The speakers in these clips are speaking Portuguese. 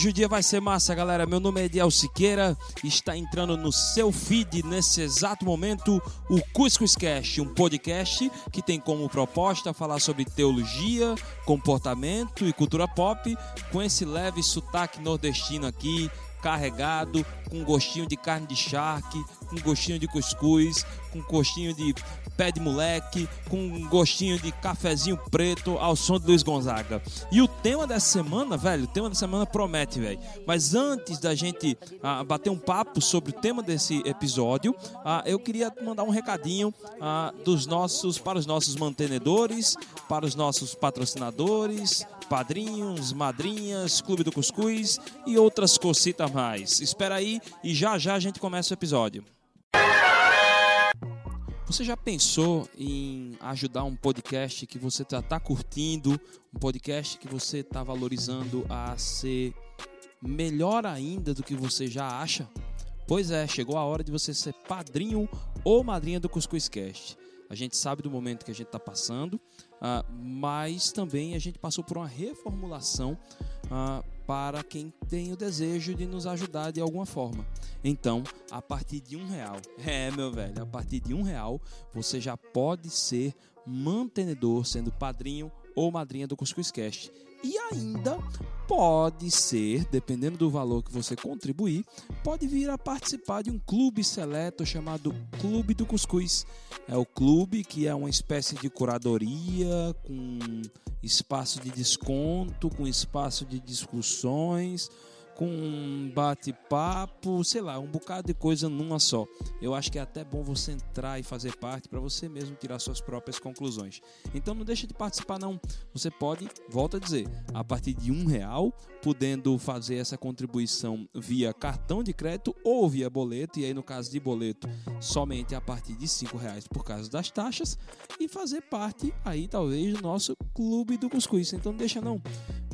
hoje o dia vai ser massa, galera. Meu nome é Ediel Siqueira está entrando no seu feed nesse exato momento o Cuscuz Cast, um podcast que tem como proposta falar sobre teologia, comportamento e cultura pop, com esse leve sotaque nordestino aqui, carregado, com gostinho de carne de charque, com gostinho de cuscuz, com gostinho de pé de moleque, com um gostinho de cafezinho preto ao som de Luiz Gonzaga. E o tema dessa semana, velho, o tema dessa semana promete, velho. Mas antes da gente ah, bater um papo sobre o tema desse episódio, ah, eu queria mandar um recadinho ah, dos nossos para os nossos mantenedores, para os nossos patrocinadores, padrinhos, madrinhas, Clube do Cuscuz e outras cositas mais. Espera aí e já já a gente começa o episódio. Você já pensou em ajudar um podcast que você está curtindo, um podcast que você está valorizando a ser melhor ainda do que você já acha? Pois é, chegou a hora de você ser padrinho ou madrinha do Cuscuz Cast. A gente sabe do momento que a gente está passando, uh, mas também a gente passou por uma reformulação uh, para quem tem o desejo de nos ajudar de alguma forma. Então, a partir de um real, é meu velho, a partir de um real você já pode ser mantenedor, sendo padrinho ou madrinha do Cuscuz Cast e ainda pode ser, dependendo do valor que você contribuir, pode vir a participar de um clube seleto chamado Clube do Cuscuz. É o clube que é uma espécie de curadoria com espaço de desconto, com espaço de discussões com um bate-papo, sei lá, um bocado de coisa numa só. Eu acho que é até bom você entrar e fazer parte para você mesmo tirar suas próprias conclusões. Então não deixe de participar não. Você pode, volta a dizer, a partir de um real, podendo fazer essa contribuição via cartão de crédito ou via boleto. E aí no caso de boleto, somente a partir de cinco reais por causa das taxas e fazer parte aí talvez do nosso clube do cuscuz. Então não deixa não.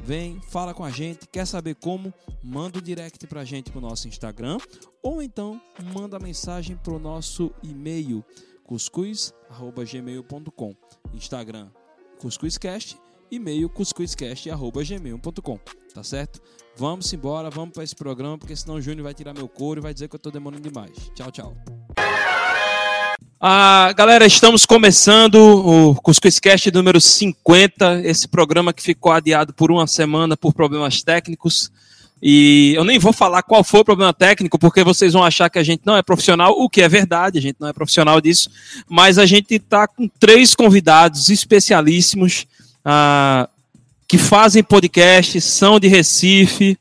Vem, fala com a gente, quer saber como? Manda o um direct pra gente pro nosso Instagram ou então manda mensagem pro nosso e-mail cuscuz@gmail.com. Instagram cuscuzcast, e-mail cuscuzcast@gmail.com. Tá certo? Vamos embora, vamos para esse programa, porque senão o Júnior vai tirar meu couro e vai dizer que eu tô demorando demais. Tchau, tchau. Ah, galera, estamos começando o Cuscuzcast número 50, esse programa que ficou adiado por uma semana por problemas técnicos. E eu nem vou falar qual foi o problema técnico, porque vocês vão achar que a gente não é profissional, o que é verdade, a gente não é profissional disso. Mas a gente está com três convidados especialíssimos ah, que fazem podcast, são de Recife,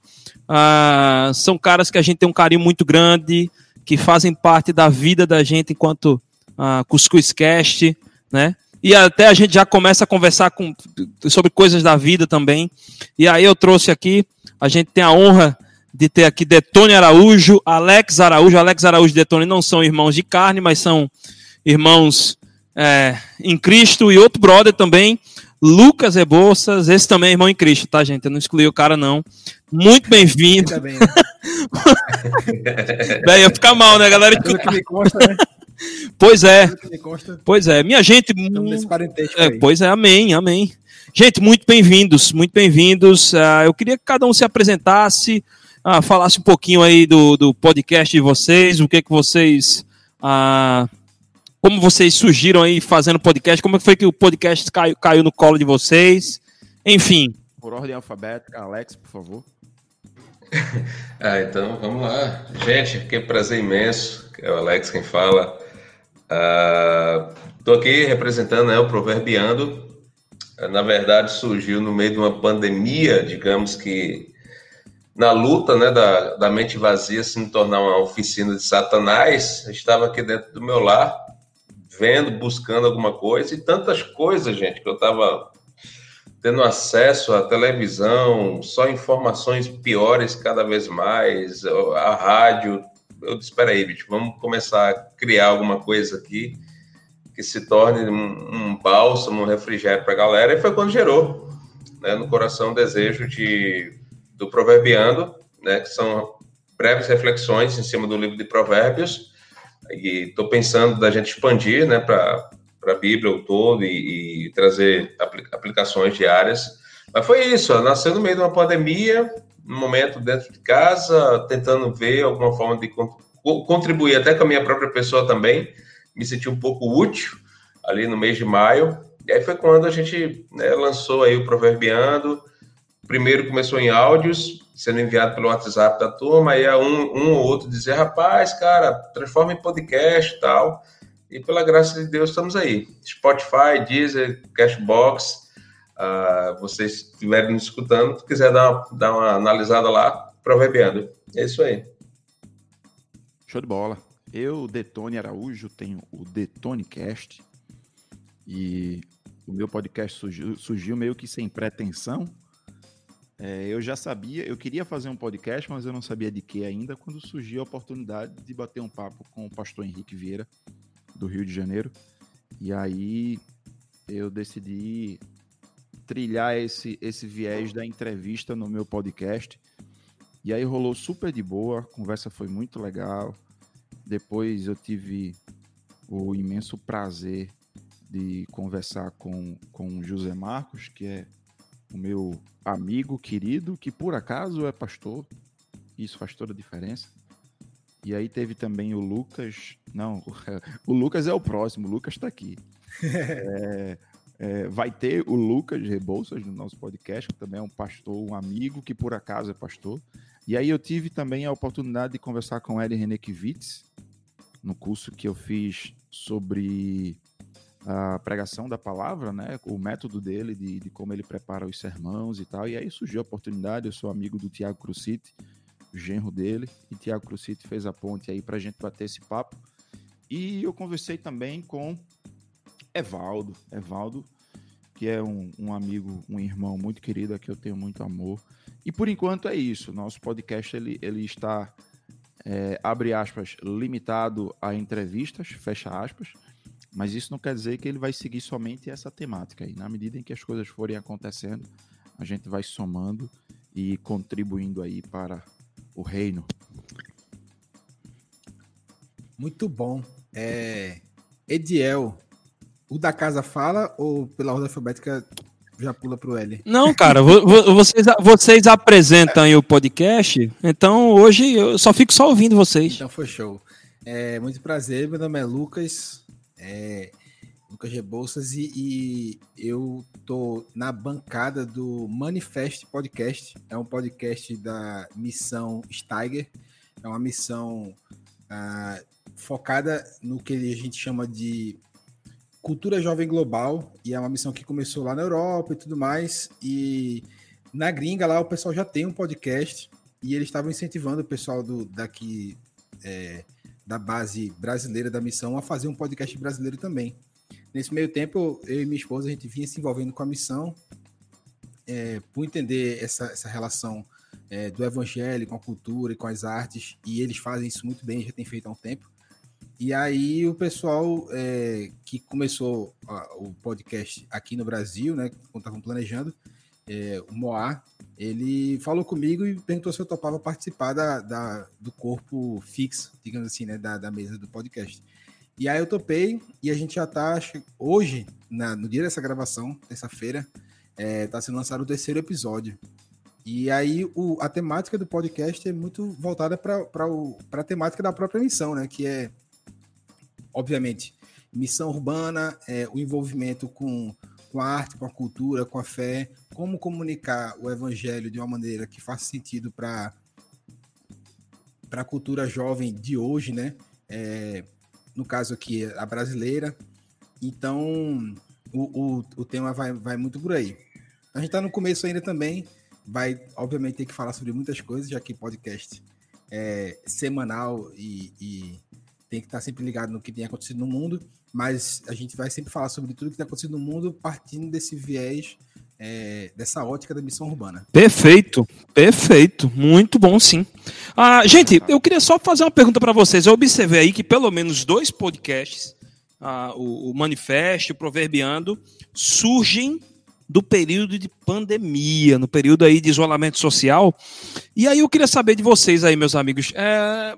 ah, são caras que a gente tem um carinho muito grande, que fazem parte da vida da gente enquanto uh, Cuscuz Cast, né? E até a gente já começa a conversar com, sobre coisas da vida também. E aí eu trouxe aqui, a gente tem a honra de ter aqui Detone Araújo, Alex Araújo. Alex Araújo e Detone não são irmãos de carne, mas são irmãos é, em Cristo. E outro brother também, Lucas Rebouças, esse também é irmão em Cristo, tá, gente? Eu não excluí o cara, não. Muito bem-vindo. Bem, né? Bem, ia ficar mal, né, galera? Que me consta, né? Pois é. Pois é. Minha gente. É, pois é, amém, amém. Gente, muito bem-vindos, muito bem-vindos. Uh, eu queria que cada um se apresentasse, uh, falasse um pouquinho aí do, do podcast de vocês, o que que vocês. Uh, como vocês surgiram aí fazendo podcast, como foi que o podcast caiu, caiu no colo de vocês, enfim. Por ordem alfabética, Alex, por favor. ah, então vamos lá. Gente, que prazer imenso. É o Alex quem fala. Estou uh, aqui representando né, o Proverbiando. Uh, na verdade, surgiu no meio de uma pandemia, digamos que na luta né, da, da mente vazia se tornar uma oficina de Satanás. estava aqui dentro do meu lar, vendo, buscando alguma coisa e tantas coisas, gente, que eu estava tendo acesso à televisão, só informações piores cada vez mais, a rádio, eu disse, espera aí, bicho, vamos começar a criar alguma coisa aqui que se torne um, um bálsamo, um refrigério para a galera, e foi quando gerou né, no coração o desejo de, do Proverbiando, né, que são breves reflexões em cima do livro de Provérbios, e estou pensando da gente expandir né, para a Bíblia o todo e, e trazer aplicações diárias. Mas foi isso, nasceu no meio de uma pandemia, no momento dentro de casa, tentando ver alguma forma de contribuir até com a minha própria pessoa também. Me senti um pouco útil ali no mês de maio. E aí foi quando a gente né, lançou aí o Proverbiando. Primeiro começou em áudios, sendo enviado pelo WhatsApp da turma, aí um, um ou outro dizia, rapaz, cara, transforma em podcast e tal. E pela graça de Deus estamos aí. Spotify, Deezer, Cashbox, uh, vocês estiverem escutando, se quiser dar uma, dar uma analisada lá, proverbiando. É isso aí. Show de bola. Eu, Detone Araújo, tenho o Detonecast e o meu podcast surgiu, surgiu meio que sem pretensão. É, eu já sabia, eu queria fazer um podcast, mas eu não sabia de que ainda, quando surgiu a oportunidade de bater um papo com o pastor Henrique Vieira, do Rio de Janeiro. E aí eu decidi trilhar esse, esse viés da entrevista no meu podcast. E aí rolou super de boa, a conversa foi muito legal. Depois eu tive o imenso prazer de conversar com, com José Marcos, que é o meu amigo querido, que por acaso é pastor. Isso faz toda a diferença. E aí teve também o Lucas. Não, o Lucas é o próximo, o Lucas está aqui. é, é, vai ter o Lucas Rebouças no nosso podcast, que também é um pastor, um amigo que por acaso é pastor. E aí eu tive também a oportunidade de conversar com Eri Renekvitz, no curso que eu fiz sobre a pregação da palavra, né? O método dele, de, de como ele prepara os sermãos e tal. E aí surgiu a oportunidade, eu sou amigo do Tiago Crucite, genro dele, e Tiago Crucite fez a ponte aí para a gente bater esse papo. E eu conversei também com Evaldo, Evaldo, que é um, um amigo, um irmão muito querido, a que eu tenho muito amor. E por enquanto é isso. Nosso podcast ele, ele está, é, abre aspas, limitado a entrevistas, fecha aspas. Mas isso não quer dizer que ele vai seguir somente essa temática. E na medida em que as coisas forem acontecendo, a gente vai somando e contribuindo aí para o reino. Muito bom. É, Ediel, o da casa fala ou pela ordem alfabética já pula para o L? Não, cara, vocês, vocês apresentam o podcast, então hoje eu só fico só ouvindo vocês. Então foi show. É, muito prazer, meu nome é Lucas, é, Lucas Rebouças, e, e eu tô na bancada do Manifest Podcast. É um podcast da missão Steiger. É uma missão ah, focada no que a gente chama de cultura jovem global. E é uma missão que começou lá na Europa e tudo mais. E na gringa lá o pessoal já tem um podcast. E eles estavam incentivando o pessoal do, daqui é, da base brasileira da missão a fazer um podcast brasileiro também. Nesse meio tempo, eu e minha esposa, a gente vinha se envolvendo com a missão, é, por entender essa, essa relação é, do evangelho com a cultura e com as artes, e eles fazem isso muito bem, já tem feito há um tempo. E aí o pessoal é, que começou a, o podcast aqui no Brasil, né, quando estavam planejando, é, o Moá, ele falou comigo e perguntou se eu topava participar da, da do corpo fixo, digamos assim, né, da, da mesa do podcast. E aí eu topei e a gente já tá, hoje, na, no dia dessa gravação, terça-feira, é, tá sendo lançado o terceiro episódio. E aí o, a temática do podcast é muito voltada para a temática da própria missão, né? Que é, obviamente, missão urbana, é, o envolvimento com, com a arte, com a cultura, com a fé, como comunicar o evangelho de uma maneira que faça sentido para a cultura jovem de hoje, né? É, no caso aqui, a brasileira. Então, o, o, o tema vai, vai muito por aí. A gente está no começo ainda também, vai, obviamente, ter que falar sobre muitas coisas, já que podcast é semanal e, e tem que estar sempre ligado no que tem acontecido no mundo, mas a gente vai sempre falar sobre tudo que tem acontecido no mundo partindo desse viés é, dessa ótica da missão urbana. Perfeito, perfeito, muito bom sim. Ah, gente, eu queria só fazer uma pergunta para vocês. Eu observei aí que pelo menos dois podcasts, ah, o, o Manifesto, o Proverbiando, surgem do período de pandemia, no período aí de isolamento social. E aí eu queria saber de vocês aí, meus amigos, é,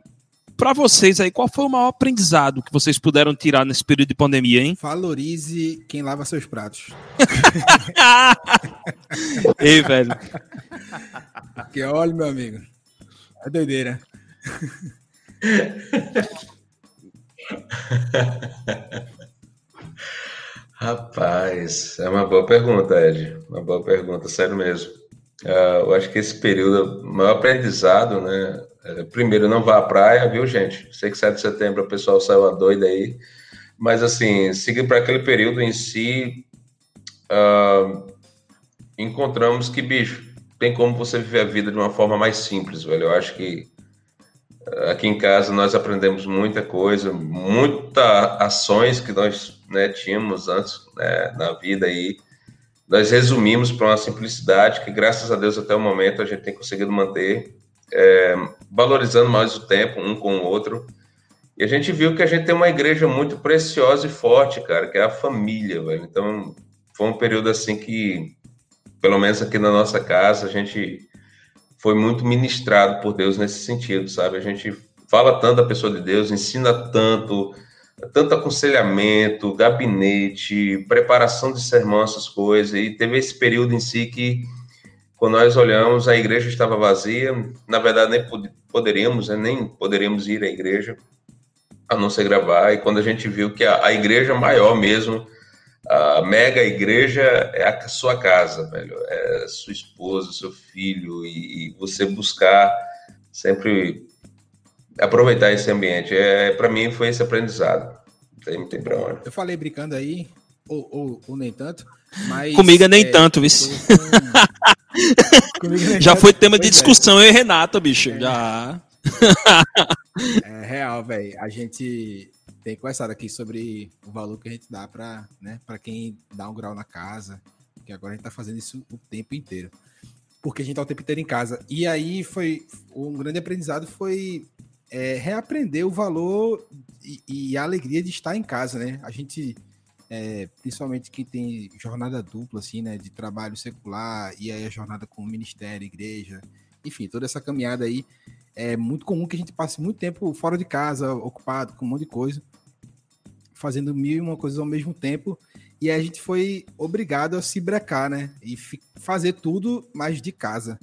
para vocês aí, qual foi o maior aprendizado que vocês puderam tirar nesse período de pandemia, hein? Valorize quem lava seus pratos. Ei, velho. Que olha, meu amigo. É doideira. Rapaz, é uma boa pergunta, Ed. Uma boa pergunta, sério mesmo. Uh, eu acho que esse período, o maior aprendizado, né? É, primeiro, não vá à praia, viu, gente? Sei que 7 de setembro o pessoal saiu a doida aí. Mas, assim, seguindo para aquele período em si, uh, encontramos que, bicho, tem como você viver a vida de uma forma mais simples, velho. Eu acho que uh, aqui em casa nós aprendemos muita coisa, muitas ações que nós né, tínhamos antes né, na vida aí. Nós resumimos para uma simplicidade que, graças a Deus, até o momento a gente tem conseguido manter, é, valorizando mais o tempo um com o outro. E a gente viu que a gente tem uma igreja muito preciosa e forte, cara, que é a família, velho. Então, foi um período assim que, pelo menos aqui na nossa casa, a gente foi muito ministrado por Deus nesse sentido, sabe? A gente fala tanto da pessoa de Deus, ensina tanto, tanto aconselhamento, gabinete, preparação de sermão, essas coisas. E teve esse período em si que, quando nós olhamos, a igreja estava vazia. Na verdade, nem poderíamos, né? nem poderíamos ir à igreja, a não ser gravar. E quando a gente viu que a, a igreja maior mesmo a mega igreja é a sua casa, velho. É sua esposa, seu filho, e, e você buscar sempre aproveitar esse ambiente. É, para mim foi esse aprendizado. Tem, tem pra onde. Eu falei brincando aí, ou, ou, ou nem tanto, mas. Comigo é nem é, tanto, viu? Já foi tema de é. discussão, é. eu e Renato, bicho. É. Já. é real, velho. A gente tem conversado aqui sobre o valor que a gente dá para né, quem dá um grau na casa, que agora a gente está fazendo isso o tempo inteiro. Porque a gente está o tempo inteiro em casa. E aí foi um grande aprendizado foi é, reaprender o valor e, e, a alegria de estar em casa, né? A gente, é, principalmente quem tem jornada dupla, assim, né? De trabalho secular, e aí a jornada com o ministério, igreja, enfim, toda essa caminhada aí. É muito comum que a gente passe muito tempo fora de casa, ocupado com um monte de coisa fazendo mil e uma coisas ao mesmo tempo. E a gente foi obrigado a se brecar, né? E fazer tudo mais de casa.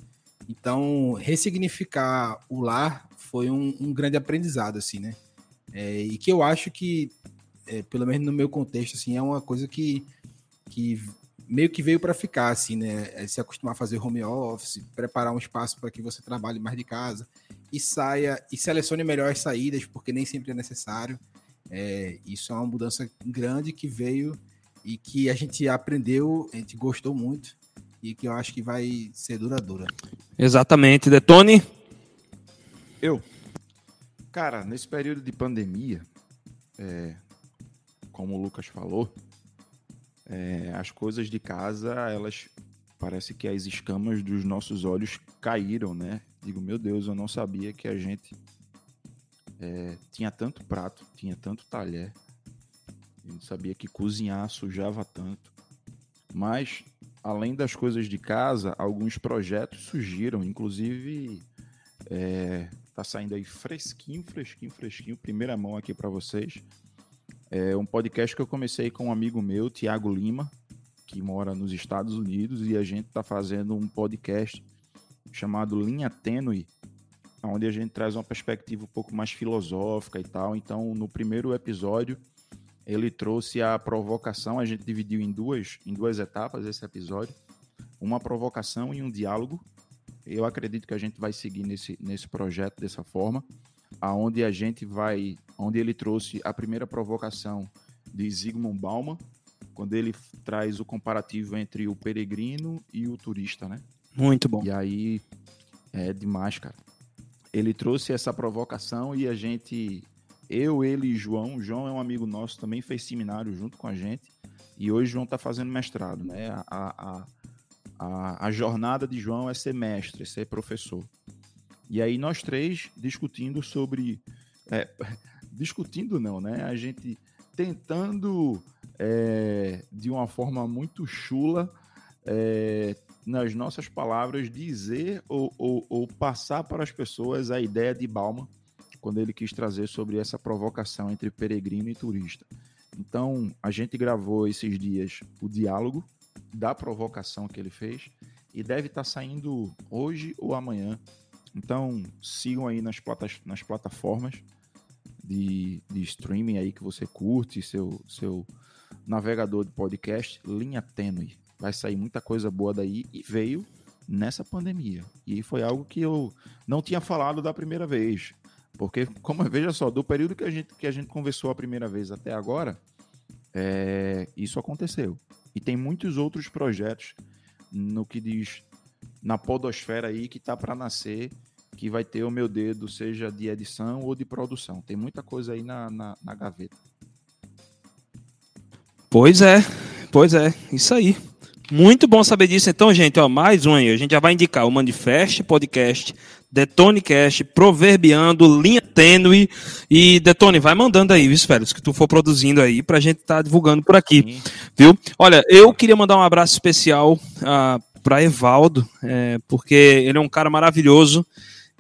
Então, ressignificar o lar foi um, um grande aprendizado, assim, né? É, e que eu acho que, é, pelo menos no meu contexto, assim, é uma coisa que, que meio que veio para ficar, assim, né? É se acostumar a fazer home office, preparar um espaço para que você trabalhe mais de casa e saia e selecione melhor as saídas, porque nem sempre é necessário. É, isso é uma mudança grande que veio e que a gente aprendeu, a gente gostou muito e que eu acho que vai ser duradoura. Exatamente. Detone? Eu. Cara, nesse período de pandemia, é, como o Lucas falou, é, as coisas de casa, elas parece que as escamas dos nossos olhos caíram, né? Digo, meu Deus, eu não sabia que a gente é, tinha tanto prato, tinha tanto talher. Eu não sabia que cozinhar sujava tanto. Mas, além das coisas de casa, alguns projetos surgiram. Inclusive, é, tá saindo aí fresquinho, fresquinho, fresquinho. Primeira mão aqui para vocês. É um podcast que eu comecei com um amigo meu, Tiago Lima, que mora nos Estados Unidos, e a gente tá fazendo um podcast chamado Linha Tênue, onde a gente traz uma perspectiva um pouco mais filosófica e tal. Então, no primeiro episódio, ele trouxe a provocação, a gente dividiu em duas, em duas etapas esse episódio, uma provocação e um diálogo. Eu acredito que a gente vai seguir nesse, nesse projeto dessa forma, aonde a gente vai, onde ele trouxe a primeira provocação de Zygmunt Bauman, quando ele traz o comparativo entre o peregrino e o turista, né? Muito bom. E aí é demais, cara ele trouxe essa provocação e a gente, eu, ele e João, João é um amigo nosso, também fez seminário junto com a gente e hoje João está fazendo mestrado, né? A, a, a, a jornada de João é ser mestre, ser professor. E aí nós três discutindo sobre, é, discutindo não, né? A gente tentando é, de uma forma muito chula é, nas nossas palavras, dizer ou, ou, ou, passar para as pessoas a ideia de Bauman quando ele quis trazer sobre essa provocação entre peregrino e turista. Então, a gente gravou esses dias o diálogo da provocação que ele fez e deve estar saindo hoje ou amanhã. Então, sigam aí nas, platas, nas plataformas de, de streaming aí que você curte, seu, seu navegador de podcast, linha tênue. Vai sair muita coisa boa daí e veio nessa pandemia. E foi algo que eu não tinha falado da primeira vez. Porque, como veja só, do período que a gente, que a gente conversou a primeira vez até agora, é, isso aconteceu. E tem muitos outros projetos no que diz na podosfera aí que tá para nascer, que vai ter o meu dedo, seja de edição ou de produção. Tem muita coisa aí na, na, na gaveta. Pois é, pois é, isso aí. Muito bom saber disso. Então, gente, ó, mais um aí. A gente já vai indicar o Manifest Podcast, Detonecast, Proverbiando, Linha Tênue. E, Detone, vai mandando aí, viu, Félix, que tu for produzindo aí pra gente estar tá divulgando por aqui. Sim. Viu? Olha, eu queria mandar um abraço especial uh, pra Evaldo, é, porque ele é um cara maravilhoso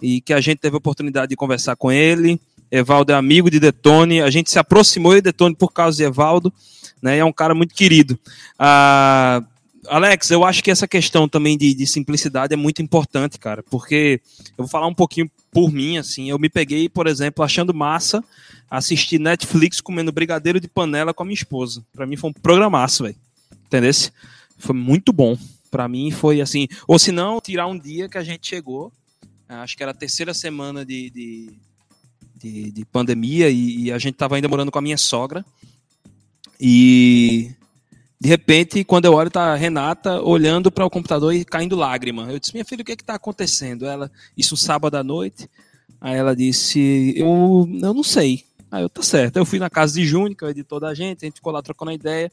e que a gente teve a oportunidade de conversar com ele. Evaldo é amigo de Detone, a gente se aproximou de Detone por causa de Evaldo, né? É um cara muito querido. Uh, Alex, eu acho que essa questão também de, de, simplicidade é muito importante, cara, porque eu vou falar um pouquinho por mim, assim, eu me peguei, por exemplo, achando massa assistir Netflix comendo brigadeiro de panela com a minha esposa. Para mim foi um programaço, velho. Entendeu? Foi muito bom. Para mim foi assim, ou se não, tirar um dia que a gente chegou, acho que era a terceira semana de, de, de, de pandemia e, e a gente tava ainda morando com a minha sogra. E de repente, quando eu olho, tá a Renata olhando para o computador e caindo lágrima. Eu disse, minha filha, o que é está acontecendo? Ela, isso sábado à noite. Aí ela disse, eu, eu não sei. Aí eu, tá certo. Eu fui na casa de Júnior, que é o editor da gente, a gente ficou lá trocando a ideia.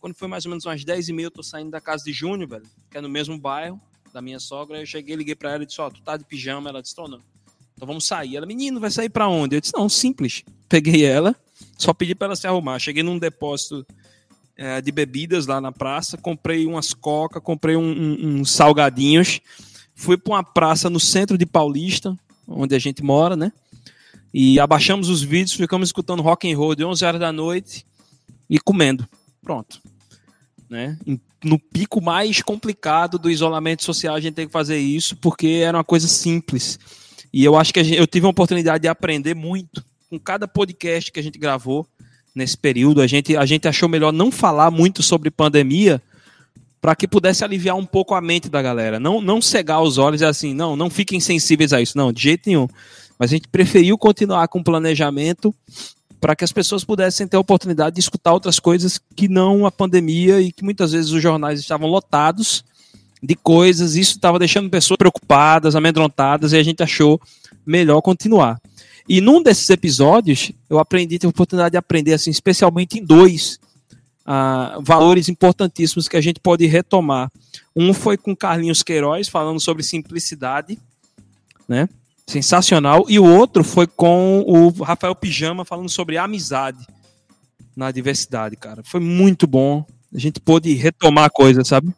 Quando foi mais ou menos umas 10 e meia, eu tô saindo da casa de Júnior, velho, que é no mesmo bairro da minha sogra. Eu cheguei, liguei para ela e disse, ó, oh, tu tá de pijama? Ela disse, tô não. Então vamos sair. Ela, menino, vai sair para onde? Eu disse, não, simples. Peguei ela, só pedi para ela se arrumar. Cheguei num depósito é, de bebidas lá na praça, comprei umas coca, comprei um, um, uns salgadinhos, fui para uma praça no centro de Paulista, onde a gente mora, né? E abaixamos os vídeos, ficamos escutando rock and roll de 11 horas da noite e comendo. Pronto. Né? No pico mais complicado do isolamento social, a gente tem que fazer isso porque era uma coisa simples. E eu acho que gente, eu tive a oportunidade de aprender muito com cada podcast que a gente gravou nesse período. A gente, a gente achou melhor não falar muito sobre pandemia para que pudesse aliviar um pouco a mente da galera. Não, não cegar os olhos e assim, não, não fiquem sensíveis a isso. Não, de jeito nenhum. Mas a gente preferiu continuar com o planejamento para que as pessoas pudessem ter a oportunidade de escutar outras coisas que não a pandemia e que muitas vezes os jornais estavam lotados de coisas. Isso estava deixando pessoas preocupadas, amedrontadas e a gente achou melhor continuar. E num desses episódios, eu aprendi, tive a oportunidade de aprender, assim, especialmente em dois uh, valores importantíssimos que a gente pode retomar. Um foi com Carlinhos Queiroz, falando sobre simplicidade, né? Sensacional. E o outro foi com o Rafael Pijama, falando sobre amizade na diversidade, cara. Foi muito bom. A gente pôde retomar a coisa, sabe?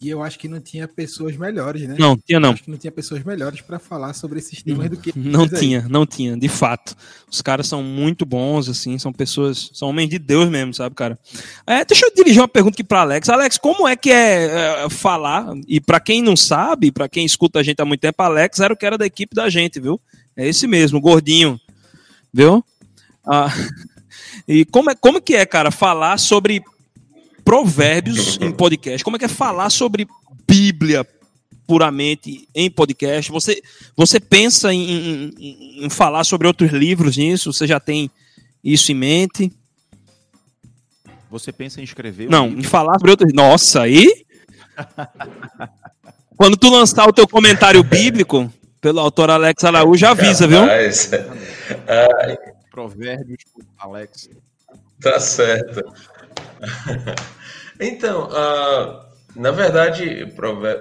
E eu acho que não tinha pessoas melhores, né? Não, tinha não. Eu acho que não tinha pessoas melhores para falar sobre esses temas do que. Não tinha, aí. não tinha, de fato. Os caras são muito bons, assim, são pessoas, são homens de Deus mesmo, sabe, cara? É, deixa eu dirigir uma pergunta aqui para Alex. Alex, como é que é, é falar? E para quem não sabe, para quem escuta a gente há muito tempo, Alex era o que era da equipe da gente, viu? É esse mesmo, gordinho, viu? Ah, e como é, como que é, cara, falar sobre provérbios em podcast? Como é que é falar sobre Bíblia puramente em podcast? Você, você pensa em, em, em falar sobre outros livros nisso? Você já tem isso em mente? Você pensa em escrever? Não, em falar sobre outros. Nossa, aí. Quando tu lançar o teu comentário bíblico, pelo autor Alex Araújo, avisa, viu? Provérbios Alex. Tá certo. então, uh, na verdade,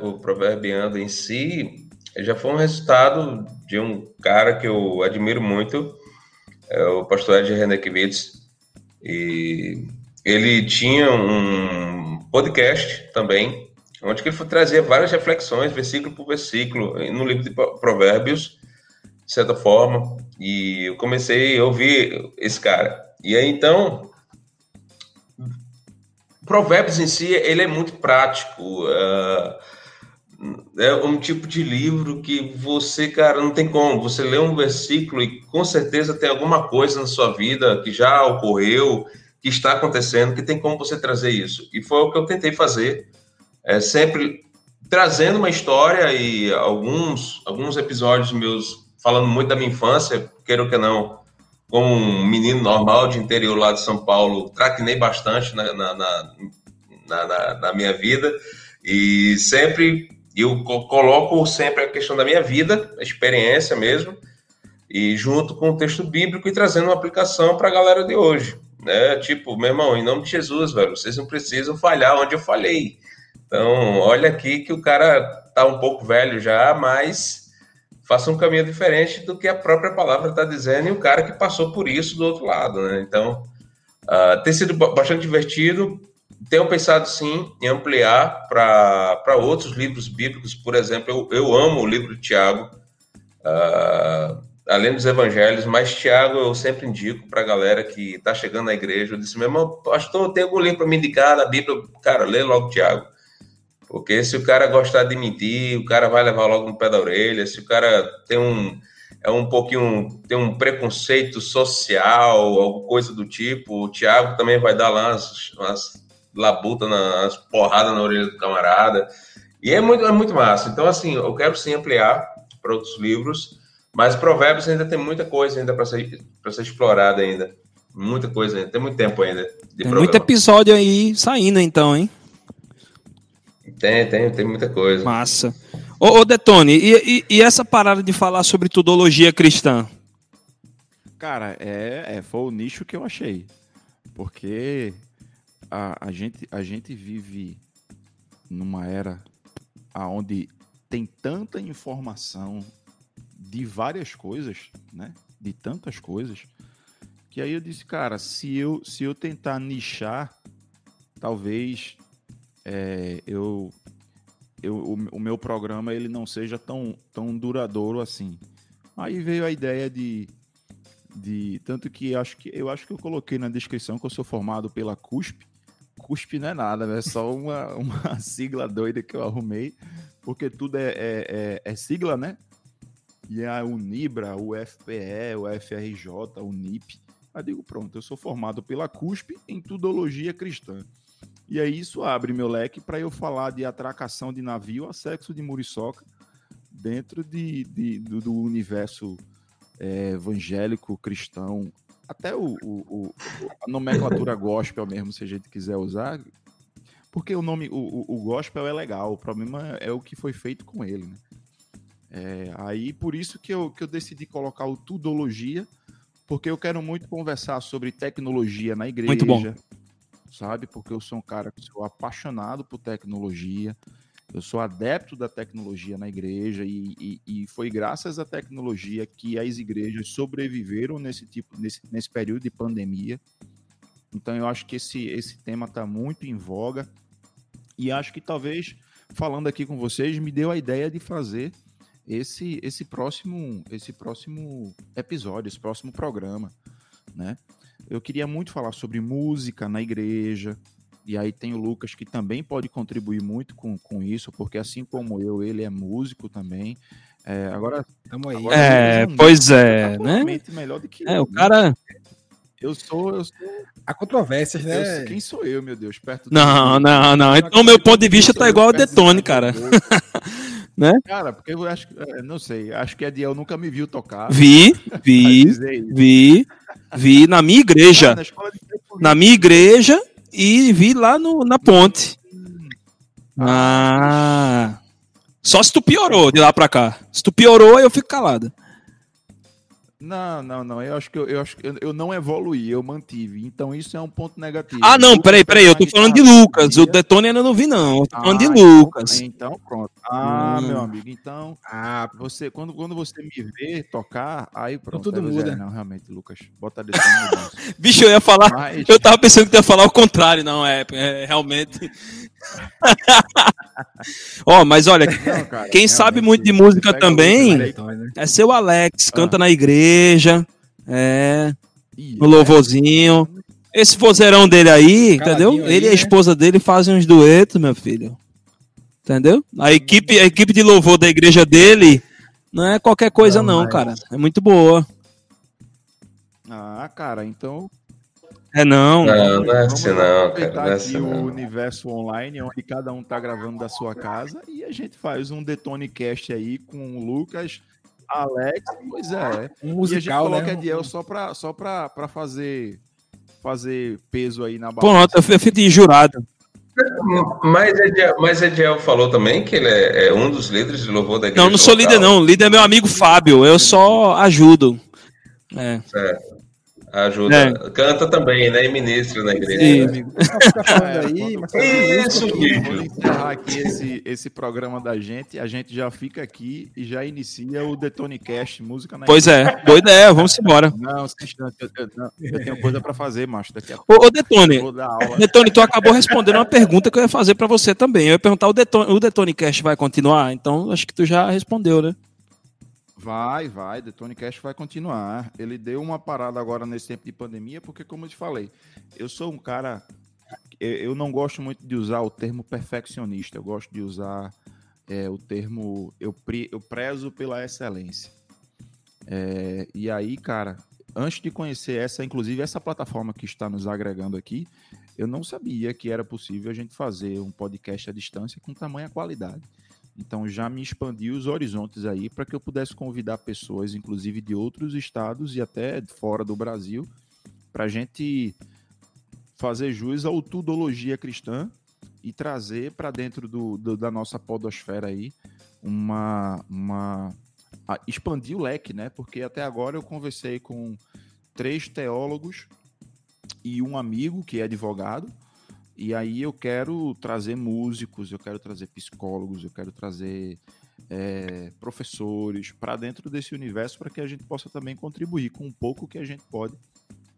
o Proverbiando em si já foi um resultado de um cara que eu admiro muito, é o pastor Ed Renekiewicz, e ele tinha um podcast também, onde ele trazia várias reflexões, versículo por versículo, no livro de Provérbios, de certa forma, e eu comecei a ouvir esse cara. E aí, então, Provérbios em si, ele é muito prático. Uh, é um tipo de livro que você, cara, não tem como. Você lê um versículo e com certeza tem alguma coisa na sua vida que já ocorreu, que está acontecendo, que tem como você trazer isso. E foi o que eu tentei fazer. É sempre trazendo uma história e alguns, alguns episódios meus falando muito da minha infância, queira que não, como um menino normal de interior lá de São Paulo, traquinei bastante na, na, na, na, minha vida e sempre eu coloco sempre a questão da minha vida, a experiência mesmo, e junto com o texto bíblico e trazendo uma aplicação para a galera de hoje. Né? Tipo, meu irmão, em nome de Jesus, velho, vocês não precisam falhar onde eu falhei. Então, olha aqui que o cara tá um pouco velho já, mas faça um caminho diferente do que a própria palavra está dizendo e o cara que passou por isso do outro lado, né? Então, uh, tem sido bastante divertido tenho pensado sim em ampliar para outros livros bíblicos, por exemplo, eu, eu amo o livro de Tiago, uh, além dos evangelhos, mas Tiago eu sempre indico para a galera que está chegando na igreja. Eu disse, meu irmão, pastor, tem algum livro para me indicar na Bíblia? Cara, lê logo Tiago. Porque se o cara gostar de mentir, o cara vai levar logo no pé da orelha. Se o cara tem um é um pouquinho tem um preconceito social, alguma coisa do tipo, o Tiago também vai dar lá umas, umas labuta nas porradas na orelha do camarada. E é muito, é muito massa. Então, assim, eu quero sim ampliar para outros livros, mas Provérbios ainda tem muita coisa ainda para ser, ser explorada ainda. Muita coisa ainda. Tem muito tempo ainda. tem muito episódio aí saindo, então, hein? Tem, tem, tem muita coisa. Massa. Ô, ô Detone, e, e, e, essa parada de falar sobre tudologia cristã? Cara, é, é, foi o nicho que eu achei. Porque a, a, gente, a gente vive numa era onde tem tanta informação de várias coisas, né? De tantas coisas, que aí eu disse, cara, se eu, se eu tentar nichar, talvez é, eu, eu o, o, meu programa ele não seja tão, tão duradouro assim. Aí veio a ideia de, de tanto que acho que eu acho que eu coloquei na descrição que eu sou formado pela CUSP, cuspe não é nada, é só uma, uma sigla doida que eu arrumei, porque tudo é, é, é, é sigla, né? E a Unibra, o FPE, o FRJ, o NIP. Aí digo, pronto, eu sou formado pela CUSP em Tudologia Cristã. E aí isso abre meu leque para eu falar de atracação de navio a sexo de muriçoca dentro de, de do, do, universo é, evangélico cristão até o, o, o, a nomenclatura gospel mesmo, se a gente quiser usar, porque o nome, o, o, gospel é legal, o problema é o que foi feito com ele, né? É, aí por isso que eu, que eu decidi colocar o Tudologia, porque eu quero muito conversar sobre tecnologia na igreja. Muito bom. Sabe? Porque eu sou um cara que sou apaixonado por tecnologia. Eu sou adepto da tecnologia na igreja e, e, e, foi graças à tecnologia que as igrejas sobreviveram nesse tipo nesse, nesse período de pandemia. Então eu acho que esse, esse tema está muito em voga e acho que talvez falando aqui com vocês me deu a ideia de fazer esse esse próximo esse próximo episódio, esse próximo programa, né? Eu queria muito falar sobre música na igreja, e aí tem o Lucas que também pode contribuir muito com, com isso, porque assim como eu, ele é músico também. É, agora, aí. Agora, é, pois é, né? Melhor do que é, eu, o cara. Né? Eu sou, eu sou. Há controvérsias, né? Eu, quem sou eu, meu Deus? Perto não, não, não. Então, meu ponto de vista tá igual ao Detone, cara. né? Cara, porque eu acho que. É, não sei, acho que a Diel nunca me viu tocar. Vi, vi, vi, vi na minha igreja. Ah, na, na minha igreja e vi lá no, na ponte. Ah. Só se tu piorou de lá pra cá. Se tu piorou, eu fico calado. Não, não, não. Eu acho que eu, eu acho que eu, eu, não evoluí, eu mantive. Então isso é um ponto negativo. Ah, não, peraí, peraí. Eu tô falando de Lucas. O Detone ainda não vi, não. Eu tô falando de ah, então, Lucas. Então, pronto. Ah, hum. meu amigo. Então, ah, você, quando, quando você me vê tocar, aí pronto. Tudo muda. não, realmente, Lucas. Bota a Detone Bicho, eu ia falar. Mas... Eu tava pensando que ia falar o contrário. Não, é, é realmente. Ó, oh, mas olha, não, cara, quem sabe muito de música também né? é seu Alex, canta ah. na igreja, é, no louvorzinho. Esse vozeirão dele aí, entendeu? Aí, Ele e a né? esposa dele fazem uns duetos, meu filho. Entendeu? A equipe, a equipe de louvor da igreja dele não é qualquer coisa, não, não cara. É muito boa. Ah, cara, então. É não. Não, não é assim não, cara. Não é assim, o universo online, onde cada um tá gravando da sua casa, e a gente faz um Detone Cast aí com o Lucas, Alex, pois é. Um musical, e a gente coloca né? Ediel só pra, só pra, pra fazer fazer peso aí na balança. Pronto, eu fico de jurado. Mas Ediel, mas Ediel falou também que ele é, é, um dos líderes de louvor da igreja. Não, não sou local. líder, não. O líder é meu amigo Fábio. Eu só ajudo. É. Certo. Ajuda. É. Canta também, né? E ministro na igreja. Sim, aí, Isso, Vamos encerrar aqui esse, esse programa da gente. A gente já fica aqui e já inicia o Detonicast, música na Pois é, boa ideia, vamos embora. Não, eu, eu, eu tenho coisa para fazer, macho. Daqui a pouco. Ô, ô Detone, Detone, tu acabou respondendo uma pergunta que eu ia fazer para você também. Eu ia perguntar: o, Detone, o Detonicast vai continuar? Então, acho que tu já respondeu, né? Vai, vai, Detone Cash vai continuar. Ele deu uma parada agora nesse tempo de pandemia, porque, como eu te falei, eu sou um cara. Eu não gosto muito de usar o termo perfeccionista, eu gosto de usar é, o termo. Eu, pre, eu prezo pela excelência. É, e aí, cara, antes de conhecer essa, inclusive essa plataforma que está nos agregando aqui, eu não sabia que era possível a gente fazer um podcast à distância com tamanha qualidade. Então já me expandi os horizontes aí para que eu pudesse convidar pessoas, inclusive de outros estados e até fora do Brasil, para a gente fazer jus à tudologia cristã e trazer para dentro do, do, da nossa podosfera aí uma, uma expandir o leque, né? Porque até agora eu conversei com três teólogos e um amigo que é advogado e aí eu quero trazer músicos, eu quero trazer psicólogos, eu quero trazer é, professores para dentro desse universo para que a gente possa também contribuir com um pouco que a gente pode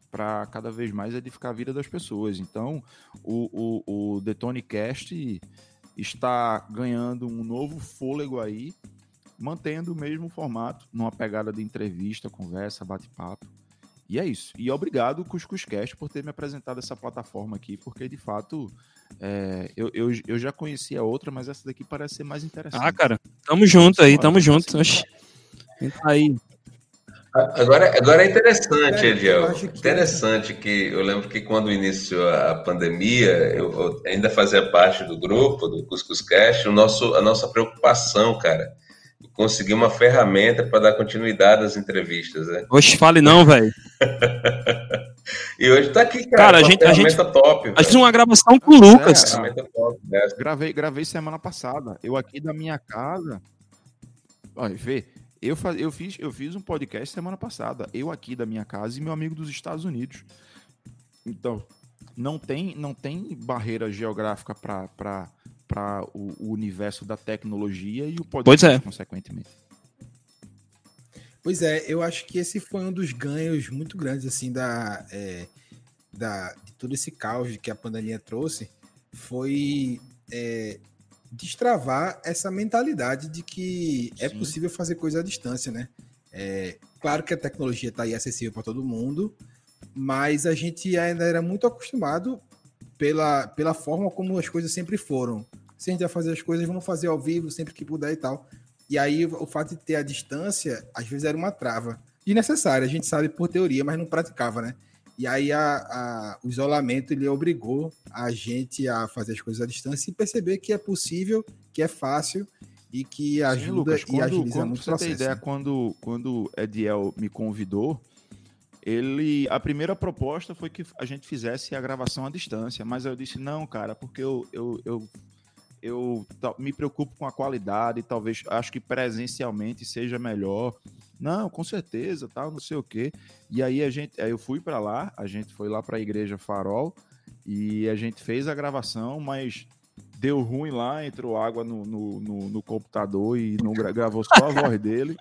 para cada vez mais edificar a vida das pessoas. Então, o, o, o Cast está ganhando um novo fôlego aí, mantendo o mesmo formato, numa pegada de entrevista, conversa, bate-papo e é isso. E obrigado, Cuscuzcast, por ter me apresentado essa plataforma aqui, porque de fato é, eu, eu, eu já conhecia outra, mas essa daqui parece ser mais interessante. Ah, cara, tamo junto aí, tamo junto. aí. Agora, agora é interessante, Ediel. Que... Interessante que eu lembro que quando iniciou a pandemia, eu, eu ainda fazia parte do grupo do Cuscuzcast, o nosso, a nossa preocupação, cara, conseguir uma ferramenta para dar continuidade às entrevistas, né? Oxe, fale não, velho. e hoje tá aqui, cara. Cara, a gente, a gente, top, a gente fez uma gravação com o Lucas. É, top, né? Gravei, gravei semana passada. Eu aqui da minha casa. Olha, vê. Eu, faz, eu, fiz, eu fiz um podcast semana passada. Eu aqui da minha casa e meu amigo dos Estados Unidos. Então, não tem, não tem barreira geográfica para para o, o, universo da tecnologia e o podcast, é. consequentemente. Pois é, eu acho que esse foi um dos ganhos muito grandes assim da, é, da de todo esse caos que a pandemia trouxe, foi é, destravar essa mentalidade de que é Sim. é possível fazer coisa à distância, né? É, claro que a tecnologia está aí acessível para todo mundo, mas a gente ainda era muito acostumado pela, pela forma como as coisas sempre foram. Se a gente vai fazer as coisas, vamos fazer ao vivo sempre que puder e tal. E aí o fato de ter a distância, às vezes era uma trava. Desnecessária, a gente sabe por teoria, mas não praticava, né? E aí a, a, o isolamento ele obrigou a gente a fazer as coisas à distância e perceber que é possível, que é fácil e que ajuda Sim, Lucas, quando, e agiliza quando, muito o processo. Você tem ideia, quando, quando Ediel me convidou, ele a primeira proposta foi que a gente fizesse a gravação à distância, mas eu disse não, cara, porque eu, eu, eu, eu me preocupo com a qualidade, talvez acho que presencialmente seja melhor. Não, com certeza, tal, não sei o quê. E aí a gente, aí eu fui para lá, a gente foi lá para a igreja Farol e a gente fez a gravação, mas deu ruim lá, entrou água no, no, no, no computador e não gravou só a voz dele.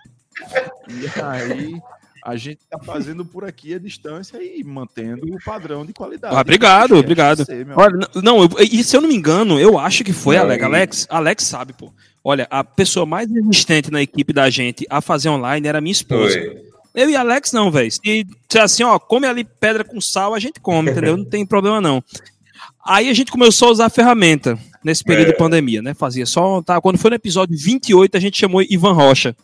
E aí a gente está fazendo por aqui a distância e mantendo o padrão de qualidade. Ah, obrigado, obrigado. Olha, não, eu, e se eu não me engano, eu acho que foi Alex. Alex, Alex sabe, pô. Olha, a pessoa mais resistente na equipe da gente a fazer online era minha esposa. Foi. Eu e Alex não, velho. Se, se assim, ó, come ali pedra com sal, a gente come, entendeu? Não tem problema não. Aí a gente começou a usar a ferramenta nesse período é. de pandemia, né? Fazia só. Tá, quando foi no episódio 28, a gente chamou Ivan Rocha.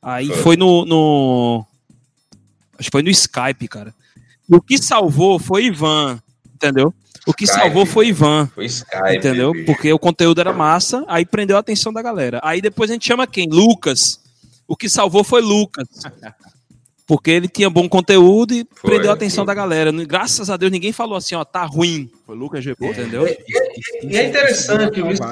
Aí foi no, no. Acho que foi no Skype, cara. E o que salvou foi Ivan, entendeu? O que Skype, salvou foi Ivan. Foi Skype. Entendeu? Bicho. Porque o conteúdo era massa, aí prendeu a atenção da galera. Aí depois a gente chama quem? Lucas. O que salvou foi Lucas. Porque ele tinha bom conteúdo e foi, prendeu a atenção foi. da galera. Graças a Deus ninguém falou assim, ó, tá ruim. Foi Lucas Gebô, entendeu? E, e, é interessante isso.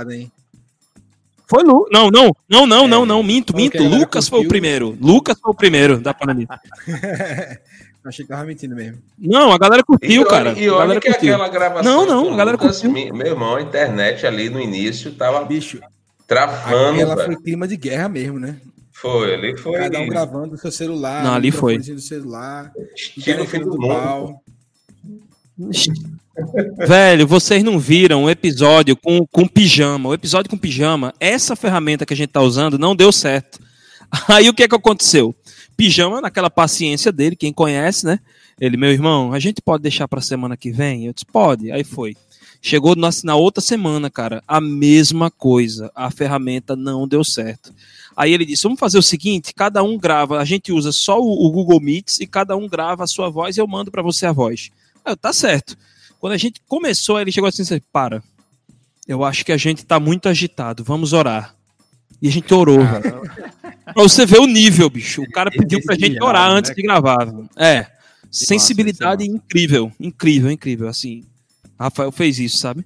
Foi Lu. Não, não, não, não, é, não, não, minto, minto. Lucas foi o primeiro. Lucas foi o primeiro da pandemia. Achei que tava mentindo mesmo. Não, a galera curtiu, e cara. E olha que curtiu. aquela gravação. Não, não, a galera Lucas, curtiu. Meu irmão, a internet ali no início tava. Bicho. Travando. Ela foi clima de guerra mesmo, né? Foi, ali foi. Cada um gravando o seu celular. Não, ali foi. Do celular, Estilo fim do mundo. Velho, vocês não viram o episódio com, com pijama. O episódio com pijama, essa ferramenta que a gente tá usando não deu certo. Aí o que é que aconteceu? Pijama, naquela paciência dele, quem conhece, né? Ele, meu irmão, a gente pode deixar pra semana que vem? Eu disse, pode. Aí foi. Chegou na, na outra semana, cara, a mesma coisa. A ferramenta não deu certo. Aí ele disse: vamos fazer o seguinte: cada um grava, a gente usa só o, o Google Meets e cada um grava a sua voz e eu mando para você a voz. Aí, tá certo. Quando a gente começou, ele chegou assim: para, eu acho que a gente tá muito agitado, vamos orar. E a gente orou, ah, velho. pra você ver o nível, bicho. O cara pediu pra gente orar antes né? de gravar. É. Sensibilidade incrível, incrível, incrível. Assim, Rafael fez isso, sabe?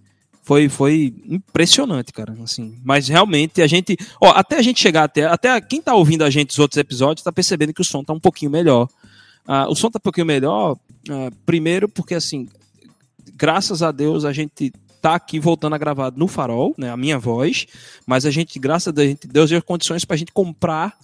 foi, foi impressionante, cara. Assim, mas realmente a gente, ó, até a gente chegar até, até quem tá ouvindo a gente os outros episódios tá percebendo que o som tá um pouquinho melhor. Uh, o som tá um pouquinho melhor, uh, primeiro porque assim, graças a Deus a gente tá aqui voltando a gravar no Farol, né, a minha voz, mas a gente, graças a Deus, Deus deu condições para a gente comprar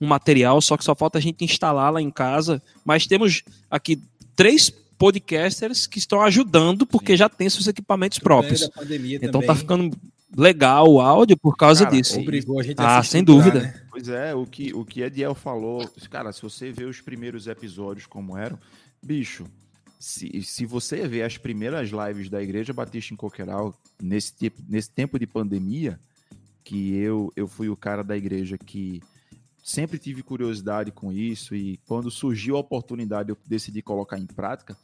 um material, só que só falta a gente instalar lá em casa. Mas temos aqui três podcasters que estão ajudando porque Sim. já tem seus equipamentos próprios. Então tá também. tá ficando legal o áudio por causa cara, disso. Obrigou a gente a ah, sem dúvida. Né? Pois é, o que o que Ediel falou, cara, se você vê os primeiros episódios como eram, bicho, se, se você vê as primeiras lives da Igreja Batista em Coqueiral nesse tipo, nesse tempo de pandemia, que eu eu fui o cara da igreja que sempre tive curiosidade com isso e quando surgiu a oportunidade eu decidi colocar em prática.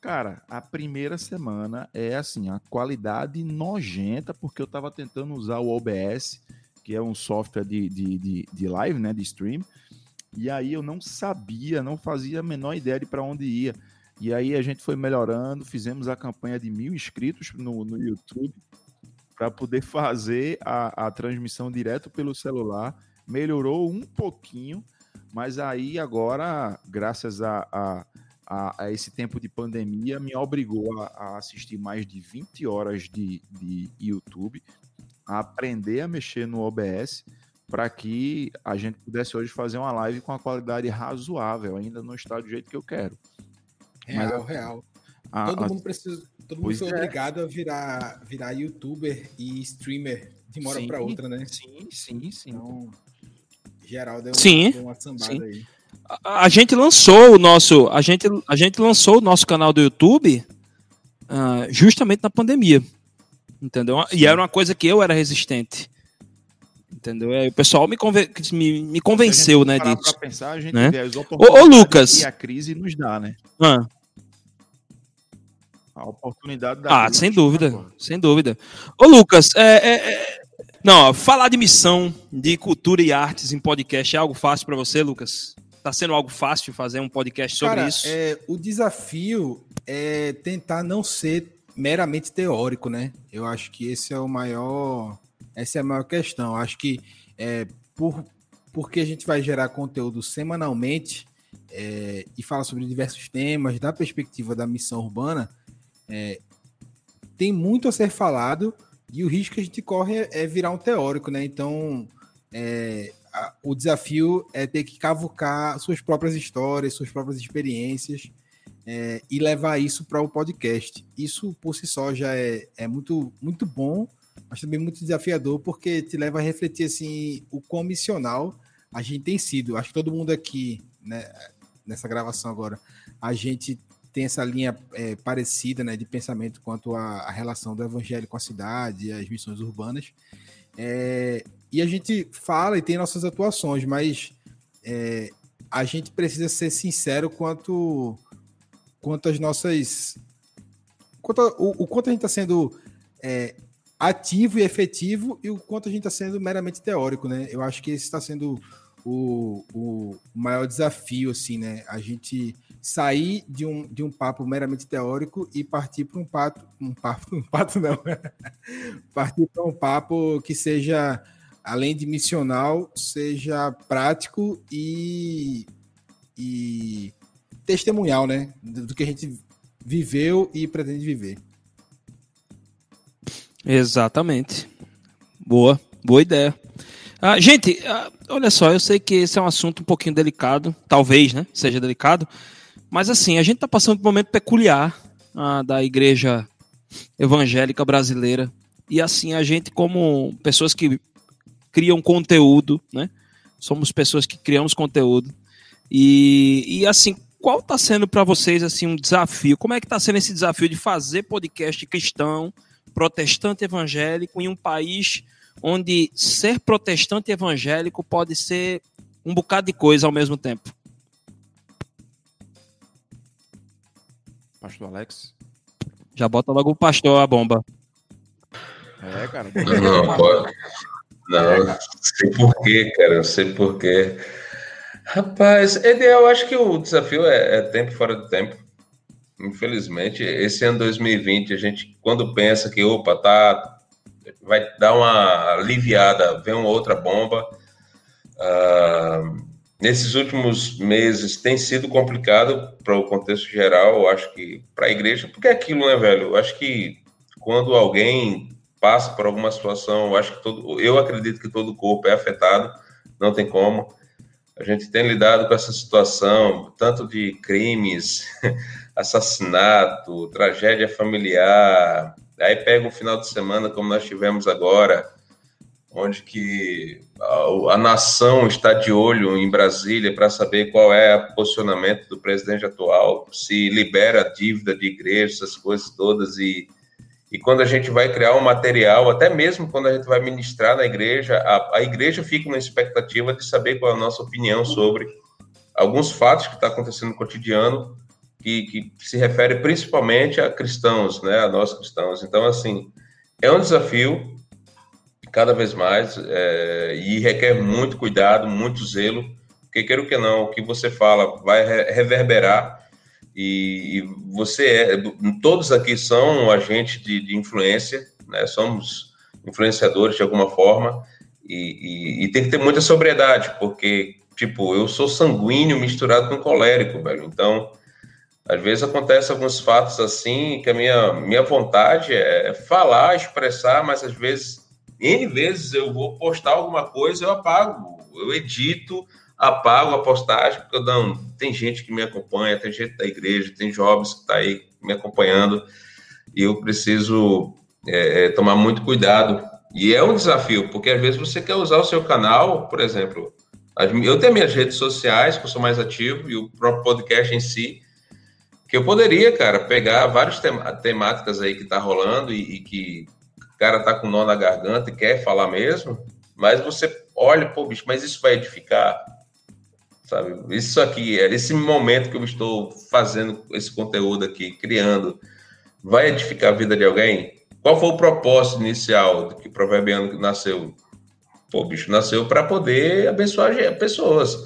Cara, a primeira semana é assim, a qualidade nojenta, porque eu estava tentando usar o OBS, que é um software de, de, de, de, live, né, de stream, e aí eu não sabia, não fazia a menor ideia de para onde ia. E aí a gente foi melhorando, fizemos a campanha de mil inscritos no, no YouTube para poder fazer a, a transmissão direto pelo celular melhorou um pouquinho, mas aí agora, graças a, a, a, a esse tempo de pandemia, me obrigou a, a, assistir mais de 20 horas de, de YouTube, a aprender a mexer no OBS, para que a gente pudesse hoje fazer uma live com a qualidade razoável. Ainda não está do jeito que eu quero. Real, mas, real. todo mundo precisa, todo mundo foi é. obrigado a virar, virar youtuber e streamer de uma hora para outra, né? Sim, sim, sim. Então, geral deu, sim, deu uma sambada sim. aí. A, a, gente lançou o nosso, a gente, a gente lançou o nosso canal do YouTube uh, justamente na pandemia, entendeu? Sim. E era uma coisa que eu era resistente, entendeu? Aí o pessoal me, conven me, me convenceu, né, disso. Pensar, a gente né? ô, ô, Lucas, a crise nos dá, né? Ah. A oportunidade da Ah, sem dúvida, sem dúvida. Ô, Lucas, é, é, é não, falar de missão, de cultura e artes em podcast é algo fácil para você, Lucas? Tá sendo algo fácil fazer um podcast sobre Cara, isso? É, o desafio é tentar não ser meramente teórico, né? Eu acho que esse é o maior, essa é a maior questão. Acho que é, por porque a gente vai gerar conteúdo semanalmente é, e fala sobre diversos temas da perspectiva da missão urbana, é, tem muito a ser falado e o risco que a gente corre é, é virar um teórico, né? Então, é, a, o desafio é ter que cavucar suas próprias histórias, suas próprias experiências é, e levar isso para o podcast. Isso por si só já é, é muito, muito bom, mas também muito desafiador, porque te leva a refletir assim, o quão missional a gente tem sido. Acho que todo mundo aqui, né, nessa gravação agora, a gente tem essa linha é, parecida né, de pensamento quanto à, relação do evangelho com a cidade e as missões urbanas. É, e a gente fala e tem nossas atuações, mas é, a gente precisa ser sincero quanto, quanto às nossas. Quanto a, o, o, quanto a gente está sendo é, ativo e efetivo e o quanto a gente está sendo meramente teórico, né? Eu acho que esse está sendo o, o maior desafio, assim, né? A gente sair de um, de um papo meramente teórico e partir para um papo, um papo, um papo não, partir para um papo que seja, além de missional, seja prático e, e testemunhal, né? Do que a gente viveu e pretende viver. Exatamente. Boa, boa ideia. Ah, gente, ah, olha só, eu sei que esse é um assunto um pouquinho delicado, talvez, né? Seja delicado, mas assim, a gente está passando por um momento peculiar ah, da igreja evangélica brasileira. E assim, a gente, como pessoas que criam conteúdo, né? Somos pessoas que criamos conteúdo. E, e assim, qual está sendo para vocês assim um desafio? Como é que está sendo esse desafio de fazer podcast cristão, protestante evangélico em um país onde ser protestante evangélico pode ser um bocado de coisa ao mesmo tempo. Pastor Alex. Já bota logo o pastor a bomba. É, cara. Não, não pode. Não, sei porquê, cara. Eu sei porquê. Rapaz, eu acho que o desafio é, é tempo fora do tempo. Infelizmente, esse ano 2020, a gente, quando pensa que, opa, tá vai dar uma aliviada, vem uma outra bomba. Uh, nesses últimos meses tem sido complicado para o contexto geral, eu acho que para a igreja, porque é aquilo, né, velho? Eu acho que quando alguém passa por alguma situação, acho que todo, eu acredito que todo o corpo é afetado, não tem como. A gente tem lidado com essa situação, tanto de crimes, assassinato, tragédia familiar, Aí pega um final de semana como nós tivemos agora, onde que a, a nação está de olho em Brasília para saber qual é o posicionamento do presidente atual, se libera a dívida de igreja, essas coisas todas e e quando a gente vai criar um material, até mesmo quando a gente vai ministrar na igreja, a, a igreja fica na expectativa de saber qual é a nossa opinião sobre alguns fatos que está acontecendo no cotidiano que, que se refere principalmente a cristãos, né, a nós cristãos. Então, assim, é um desafio cada vez mais é, e requer muito cuidado, muito zelo, porque queira que não, o que você fala vai reverberar e, e você é, todos aqui são um agente de, de influência, né, somos influenciadores de alguma forma. E, e, e tem que ter muita sobriedade, porque, tipo, eu sou sanguíneo misturado com colérico, velho, então às vezes acontece alguns fatos assim que a minha, minha vontade é falar, expressar, mas às vezes, N vezes eu vou postar alguma coisa, eu apago, eu edito, apago a postagem, porque eu não, tem gente que me acompanha, tem gente da igreja, tem jovens que está aí me acompanhando, e eu preciso é, é, tomar muito cuidado. E é um desafio, porque às vezes você quer usar o seu canal, por exemplo, eu tenho minhas redes sociais, que eu sou mais ativo, e o próprio podcast em si, que eu poderia, cara, pegar várias temáticas aí que tá rolando e, e, que o cara tá com nó na garganta e quer falar mesmo, mas você olha, pô, bicho, mas isso vai edificar, sabe? Isso aqui, é esse momento que eu estou fazendo esse conteúdo aqui, criando, vai edificar a vida de alguém? Qual foi o propósito inicial do que Proverbiano nasceu? Pô, bicho, nasceu para poder abençoar pessoas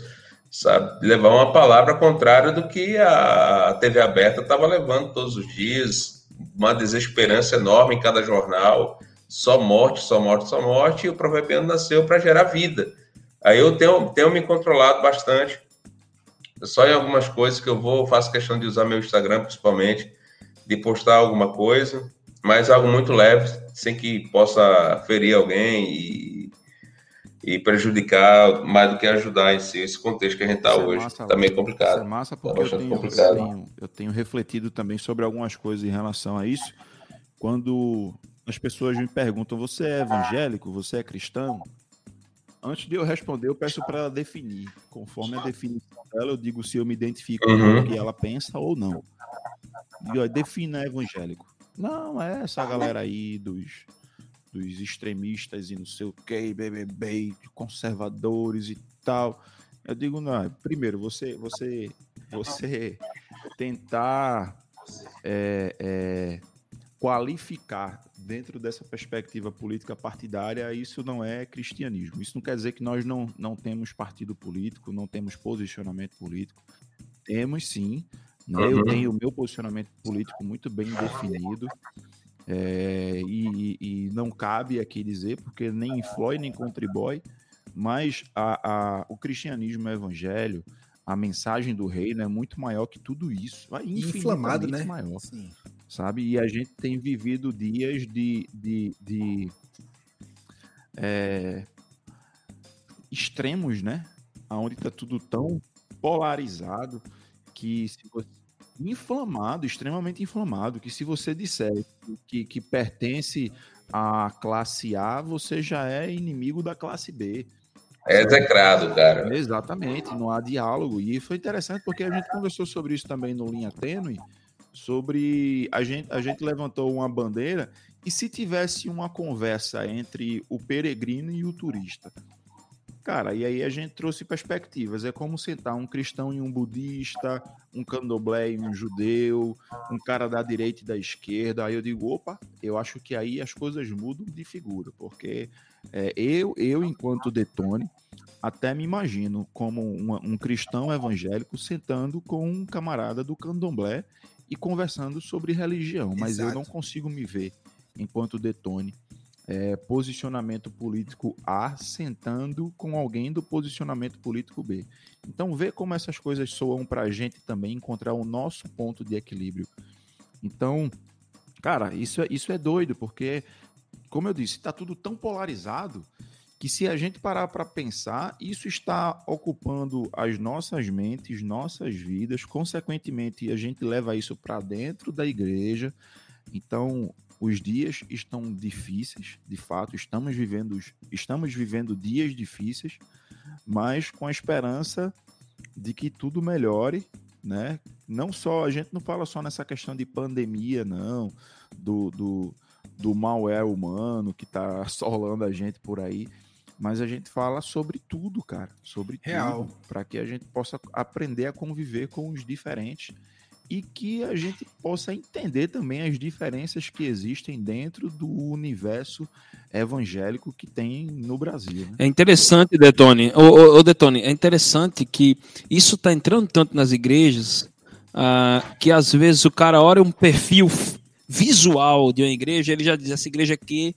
sabe? Levar uma palavra contrária do que a TV aberta estava levando todos os dias, uma desesperança enorme em cada jornal, só morte, só morte, só morte, e o Proverbiano nasceu para gerar vida. Aí eu tenho, tenho me controlado bastante, só em algumas coisas que eu vou, faço questão de usar meu Instagram principalmente, de postar alguma coisa, mas algo muito leve, sem que possa ferir alguém e e prejudicar mais do que ajudar em si. Esse contexto que a gente está hoje também é complicado. Isso é massa porque eu, tenho, complicado. Eu, tenho, eu tenho refletido também sobre algumas coisas em relação a isso. Quando as pessoas me perguntam: você é evangélico? Você é cristão? Antes de eu responder, eu peço para ela definir. Conforme a definição dela, eu digo se eu me identifico Uhum. com o que ela pensa ou não. E ó, defina evangélico. Não, é essa galera aí dos, dos extremistas e não sei o que, BBB, conservadores e tal. Eu digo, não, primeiro, você, você, você tentar é, é, qualificar dentro dessa perspectiva política partidária, isso não é cristianismo. Isso não quer dizer que nós não, não temos partido político, não temos posicionamento político. Temos sim. Né? Eu Uhum. tenho o meu posicionamento político muito bem definido. é, e, e- e não cabe aqui dizer, porque nem influi nem contribui, mas a- a- o cristianismo, o evangelho, a mensagem do reino é muito maior que tudo isso. É E inflamado, né? Maior Sim. sabe? E a gente tem vivido dias de, de, de é, extremos, né? Onde está tudo tão polarizado que se você, inflamado, extremamente inflamado, que se você disser que, que pertence à classe A, você já é inimigo da classe B. É execrado, cara. Exatamente, não há diálogo. E foi interessante porque a gente conversou sobre isso também no Linha Tênue, sobre a gente, a gente levantou uma bandeira e se tivesse uma conversa entre o peregrino e o turista. Cara, e aí a gente trouxe perspectivas. É como sentar um cristão e um budista, um candomblé e um judeu, um cara da direita e da esquerda. Aí eu digo, opa, eu acho que aí as coisas mudam de figura, porque é, eu, eu, enquanto Detone, até me imagino como uma- um cristão evangélico sentando com um camarada do candomblé e conversando sobre religião, mas eu Exato. não consigo me ver enquanto Detone é, posicionamento político A sentando com alguém do posicionamento político B. Então vê como essas coisas soam para a gente também encontrar o nosso ponto de equilíbrio. Então, cara, isso é, isso é doido, porque, como eu disse, está tudo tão polarizado que se a gente parar para pensar, isso está ocupando as nossas mentes, nossas vidas, consequentemente a gente leva isso para dentro da igreja. Então, os dias estão difíceis, de fato, estamos vivendo, estamos vivendo dias difíceis, mas com a esperança de que tudo melhore, né? Não só, a gente não fala só nessa questão de pandemia, não, do, do, do malware humano que está assolando a gente por aí, mas a gente fala sobre tudo, cara, sobre Real. tudo, para que a gente possa aprender a conviver com os diferentes e que a gente possa entender também as diferenças que existem dentro do universo evangélico que tem no Brasil. Né? É interessante, Detone. Ô, ô, Detone, é interessante que isso está entrando tanto nas igrejas ah, que às vezes o cara olha um perfil visual de uma igreja, ele já diz essa igreja aqui,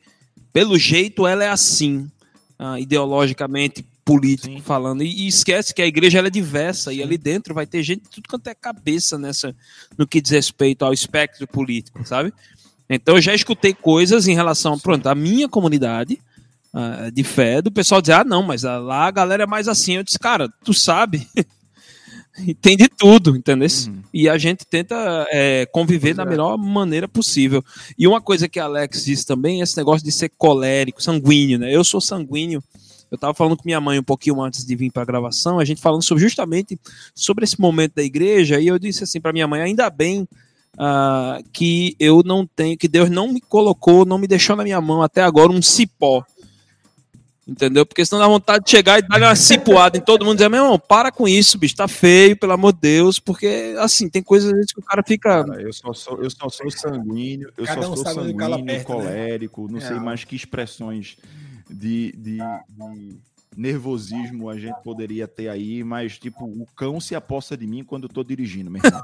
pelo jeito ela é assim, ah, ideologicamente, político Sim. falando, e, e esquece que a igreja é diversa e Sim. ali dentro vai ter gente de tudo quanto é cabeça nessa no que diz respeito ao espectro político, sabe? Então eu já escutei coisas em relação, pronto, à minha comunidade, ah, de fé do pessoal dizer, ah, não, mas lá a galera é mais assim. Eu disse, cara, tu sabe, e tem de tudo, entendeu? Uhum. E a gente tenta é, conviver Pois da é. melhor maneira possível. E uma coisa que a Alex disse também é esse negócio de ser colérico, sanguíneo, né? Eu sou sanguíneo. Eu tava falando com minha mãe um pouquinho antes de vir para a gravação, a gente falando sobre, justamente sobre esse momento da igreja, e eu disse assim para minha mãe, ainda bem ah, que eu não tenho, que Deus não me colocou, não me deixou na minha mão até agora um cipó. Entendeu? Porque senão dá vontade de chegar e dar uma cipuada em todo mundo e dizer, meu irmão, para com isso, bicho, tá feio, pelo amor de Deus, porque assim, tem coisas às vezes que o cara fica. Cara, eu só sou, eu só sou sanguíneo, eu Cada só um sou sanguíneo, aperta, né? colérico, não sei Real. mais que expressões de, de, de nervosismo a gente poderia ter aí, mas tipo, o cão se aposta de mim quando eu tô dirigindo, meu irmão.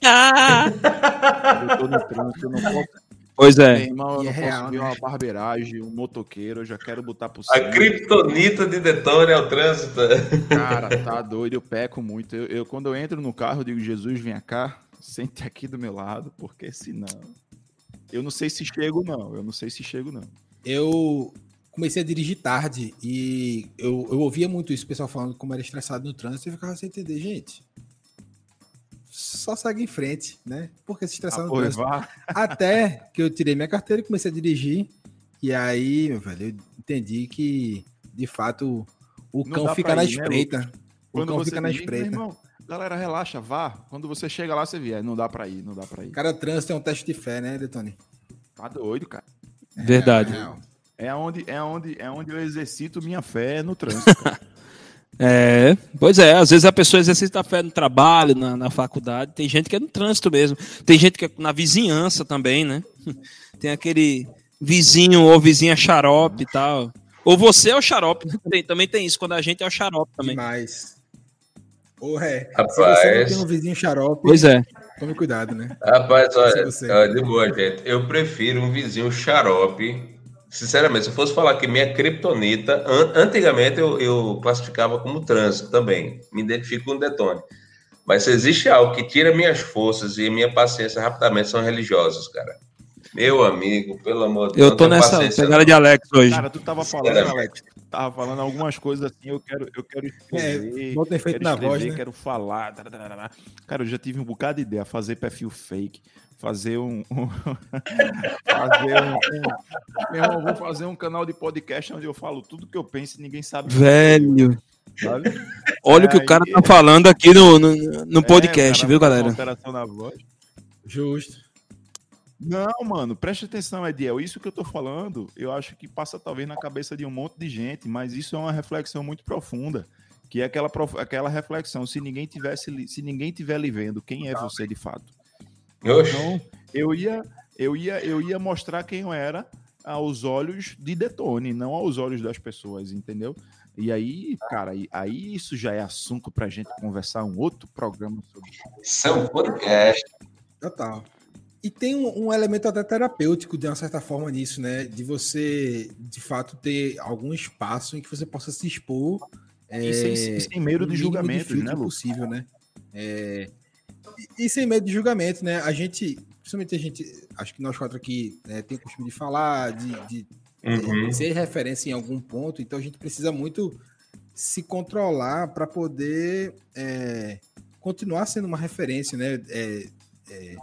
Quando eu tô no trânsito, eu não posso, Pois meu é. irmão, eu E não é real, posso ver né? uma barbeiragem, um motoqueiro, eu já quero botar por A cima. criptonita de Detone é o trânsito. Cara, tá doido, eu peco muito. Eu, eu- quando eu entro no carro, eu digo, Jesus, vem cá, sente aqui do meu lado, porque senão. Eu não sei se chego, não. Eu não sei se chego, não. Eu, comecei a dirigir tarde e eu, eu ouvia muito isso, o pessoal falando como era estressado no trânsito, e ficava sem entender, gente. Só segue em frente, né? Por que se estressar Ah, no trânsito? vá. Até que eu tirei minha carteira e comecei a dirigir. E aí, meu velho, eu entendi que, de fato, o Não cão fica na ir, né, espreita. o Quando cão você fica na espreita. irmão, galera, relaxa, vá. Quando você chega lá, você vê. Não dá pra ir, não dá pra ir. Cada trânsito é um teste de fé, né, Detone? Tá doido, cara. Verdade. Real. É onde, é onde, é onde eu exercito minha fé no trânsito. É, pois é, às vezes a pessoa exercita a fé no trabalho, na, na faculdade, tem gente que é no trânsito mesmo, tem gente que é na vizinhança também, né? Tem aquele vizinho ou vizinha xarope e tal. Ou você é o xarope, né? Tem- também tem isso, quando a gente é o xarope também. Demais. Ô, é. Se Rapaz. você não tem um vizinho xarope, Pois é. tome cuidado, né? Rapaz, olha, olha, de boa, gente. Eu prefiro um vizinho xarope. Sinceramente, se eu fosse falar que minha criptonita, an- antigamente eu, eu classificava como trânsito também. Me identifico com o Detone. Mas se existe algo que tira minhas forças e minha paciência rapidamente, são religiosos, cara. Meu amigo, pelo amor de Deus. Eu tô nessa pegada não. de Alex hoje. Cara, tu tava falando, Alex. Tava falando algumas coisas assim, eu quero, eu quero escrever. bota efeito quero na escrever, voz, né? quero falar. tararara. Cara, eu já tive um bocado de ideia, fazer perfil fake, fazer um. um- fazer um, um- Meu irmão, vou fazer um canal de podcast onde eu falo tudo que eu penso e ninguém sabe. Velho, sabe? olha o que o cara Aí- tá falando aqui no, no, no É, podcast, cara viu, galera? alteração na voz. Justo. Não, mano, preste atenção, Ediel. Isso que eu tô falando, eu acho que passa talvez na cabeça de um monte de gente, mas isso é uma reflexão muito profunda, que é aquela, prof- aquela reflexão. Se ninguém tivesse, li- se ninguém tiver lhe vendo, quem é você de fato? Então, eu ia, eu ia, eu ia mostrar quem eu era aos olhos de Detone, não aos olhos das pessoas, entendeu? E aí, cara, aí, aí isso já é assunto pra gente conversar um outro programa sobre. isso é podcast. Total. E tem um, um elemento até terapêutico, de uma certa forma, nisso, né? De você, de fato, ter algum espaço em que você possa se expor. E sem- é, e sem medo de filtro né, possível, né? É, e, e sem medo de julgamento, né? A gente, principalmente a gente, acho que nós quatro aqui né, tem o costume de falar, de, de Uhum. é, ser referência em algum ponto, então a gente precisa muito se controlar para poder é, continuar sendo uma referência, né? É, é,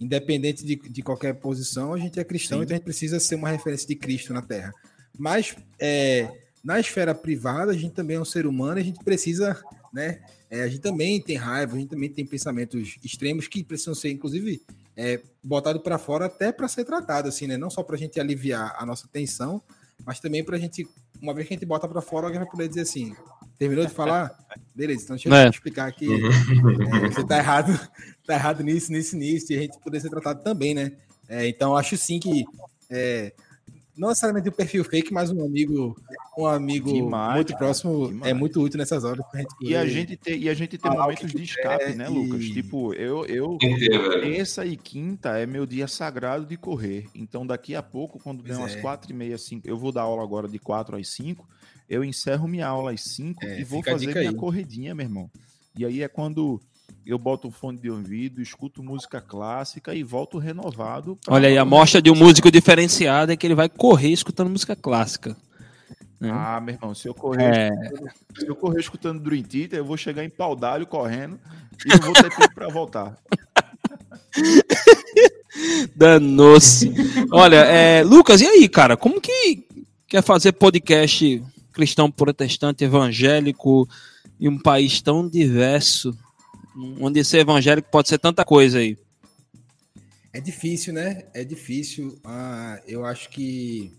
independente de, de qualquer posição, a gente é cristão, Sim. então a gente precisa ser uma referência de Cristo na Terra. Mas é, na esfera privada, a gente também é um ser humano, a gente precisa, né? É, a gente também tem raiva, a gente também tem pensamentos extremos que precisam ser, inclusive, é, botado para fora até para ser tratado, assim, né? Não só para a gente aliviar a nossa tensão, mas também para a gente, uma vez que a gente bota para fora, alguém vai poder dizer assim: terminou de falar? Beleza, então deixa eu É. explicar aqui. é, você tá errado, tá errado nisso, nisso, nisso, e a gente poder ser tratado também, né? É, então, acho sim que. É, não necessariamente o perfil fake, mas um amigo, um amigo Demais, muito próximo demais. é muito útil nessas horas. pra gente E a gente tem, e a gente tem falar o momentos de escape, quiser né, e- Lucas? Tipo, eu, eu ter, terça e quinta é meu dia sagrado de correr. Então, daqui a pouco, quando der umas é. quatro e meia, cinco, eu vou dar aula agora de quatro às cinco, eu encerro minha aula às cinco É, e vou fazer minha aí. corridinha, meu irmão. E aí é quando eu boto o fone de ouvido, escuto música clássica e volto renovado. Olha aí, a mostra de um músico diferenciado é que ele vai correr escutando música clássica. né? Ah, meu irmão, se eu correr, É, se eu correr escutando Dream Theater, eu vou chegar em pau d'alho correndo e não vou ter tempo pra voltar. danou-se. Olha, é, Lucas, e aí, cara? Como que quer fazer podcast cristão, protestante, evangélico em um país tão diverso, onde ser evangélico pode ser tanta coisa aí? É difícil, né? É difícil. Ah, eu acho que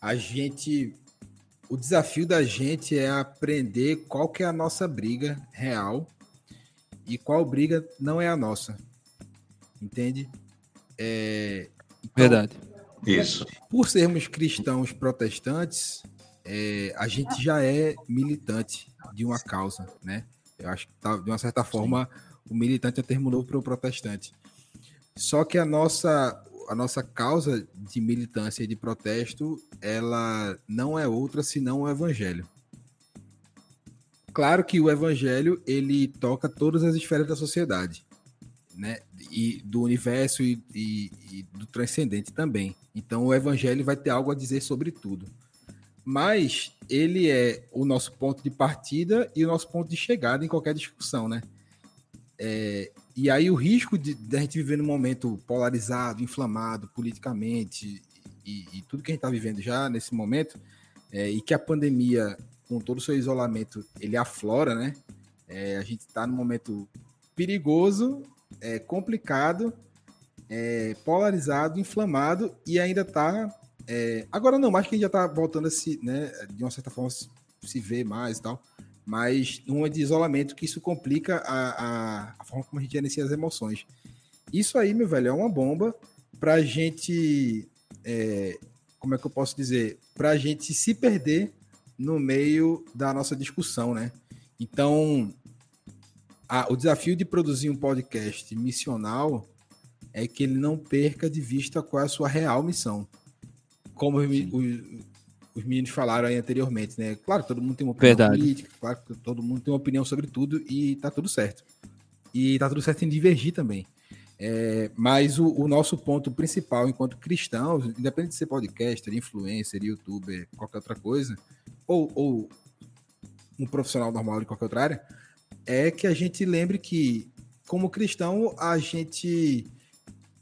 a gente. O desafio da gente é aprender qual que é a nossa briga real e qual briga não é a nossa. Entende? É, então, Verdade. Isso. por sermos cristãos protestantes, é, a gente já é militante de uma causa, né? Eu acho que tá, de uma certa forma o militante é termo novo para o protestante. Só que a nossa a nossa causa de militância e de protesto, ela não é outra senão o evangelho. Claro que o evangelho ele toca todas as esferas da sociedade, né? E do universo e, e- e do transcendente também. Então o evangelho vai ter algo a dizer sobre tudo. mas ele é o nosso ponto de partida e o nosso ponto de chegada em qualquer discussão, né? É, e aí o risco de, de, a gente viver num momento polarizado, inflamado politicamente e, e tudo que a gente está vivendo já nesse momento, é, e que a pandemia, com todo o seu isolamento, ele aflora, né? É, a gente está num momento perigoso, é, complicado, é, polarizado, inflamado e ainda está é, agora não, mais que a gente já tá voltando a se, né, de uma certa forma, se, se ver mais e tal, mas numa de isolamento que isso complica a, a, a, forma como a gente gerencia as emoções. Isso aí, meu velho, é uma bomba pra gente, é, como é que eu posso dizer, pra gente se perder no meio da nossa discussão, né? Então, a, o desafio de produzir um podcast missional é que ele não perca de vista qual é a sua real missão como os, os, os, meninos falaram aí anteriormente, né? Claro, todo mundo tem uma opinião Verdade. política, claro, todo mundo tem uma opinião sobre tudo e tá tudo certo. E tá tudo certo em divergir também. É, mas o, o, nosso ponto principal enquanto cristãos, independente de ser podcaster, influencer, youtuber, qualquer outra coisa, ou, ou um profissional normal de qualquer outra área, é que a gente lembre que, como cristão, a gente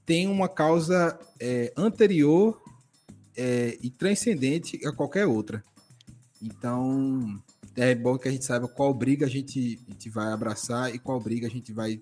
tem uma causa é, anterior é, e transcendente a qualquer outra. Então, é bom que a gente saiba qual briga a gente, a gente vai abraçar e qual briga a gente vai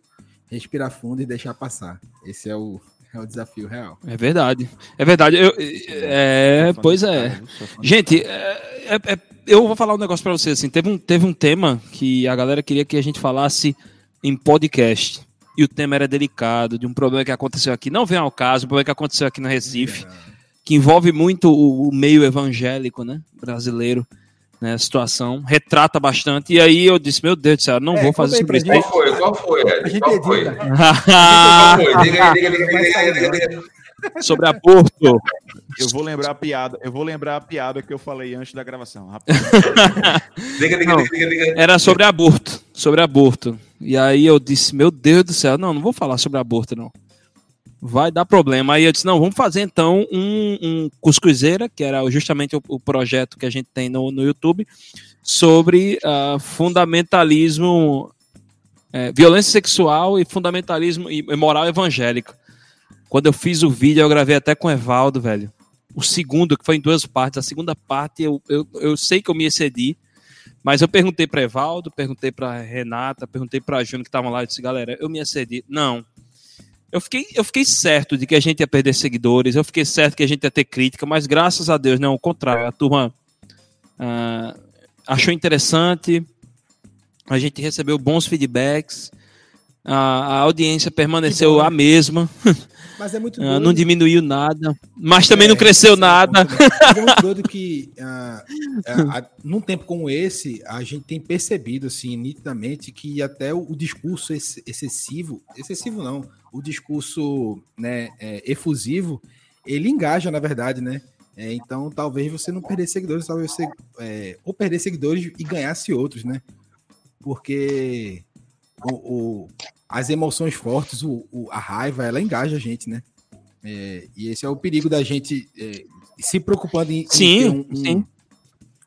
respirar fundo e deixar passar. Esse é o, é o desafio real. É verdade. É verdade. Eu, é, pois é. Gente, é, é, é, eu vou falar um negócio para vocês. Assim, teve, um, teve um tema que a galera queria que a gente falasse em podcast. E o tema era delicado, de um problema que aconteceu aqui. Não vem ao caso, um problema que aconteceu aqui no Recife. É que envolve muito o, o meio evangélico, né, brasileiro, né, a situação, retrata bastante, e aí eu disse, meu Deus do céu, não é, vou fazer sobre isso. Qual foi? Qual foi, Ed? Qual foi? Qual foi? Sobre aborto. Eu vou lembrar a piada, eu vou lembrar a piada que eu falei antes da gravação. diga, diga, não, diga, diga. Era sobre aborto, sobre aborto. E aí eu disse, meu Deus do céu, não, não vou falar sobre aborto, não vai dar problema. Aí eu disse, não, vamos fazer então um, um Cuscuzeira, que era justamente o, o, projeto que a gente tem no, no YouTube, sobre uh, fundamentalismo, é, violência sexual e fundamentalismo e moral evangélico. Quando eu fiz o vídeo, eu gravei até com o Evaldo, velho. O segundo, que foi em duas partes. A segunda parte, eu, eu, eu sei que eu me excedi, mas eu perguntei para Evaldo, perguntei para Renata, perguntei para Júnior que estavam lá, eu disse, galera, eu me excedi. Não, eu fiquei, eu fiquei certo de que a gente ia perder seguidores, eu fiquei certo que a gente ia ter crítica, mas graças a Deus, não, o contrário. A turma uh, achou interessante, a gente recebeu bons feedbacks, a, a audiência permaneceu a mesma. Mas é muito uh, Não diminuiu nada, mas também é, não cresceu nada. É muito doido que, uh, uh, num tempo como esse, a gente tem percebido, assim, nitidamente, que até o, o discurso excessivo, excessivo não, o discurso né, é, efusivo, ele engaja, na verdade, né? É, então, talvez você não perder seguidores, talvez você é, ou perder seguidores e ganhasse outros, né? Porque o, o as emoções fortes, o, o, a raiva, ela engaja a gente, né? É, e esse é o perigo da gente é, se preocupando em, sim, em um, um, sim.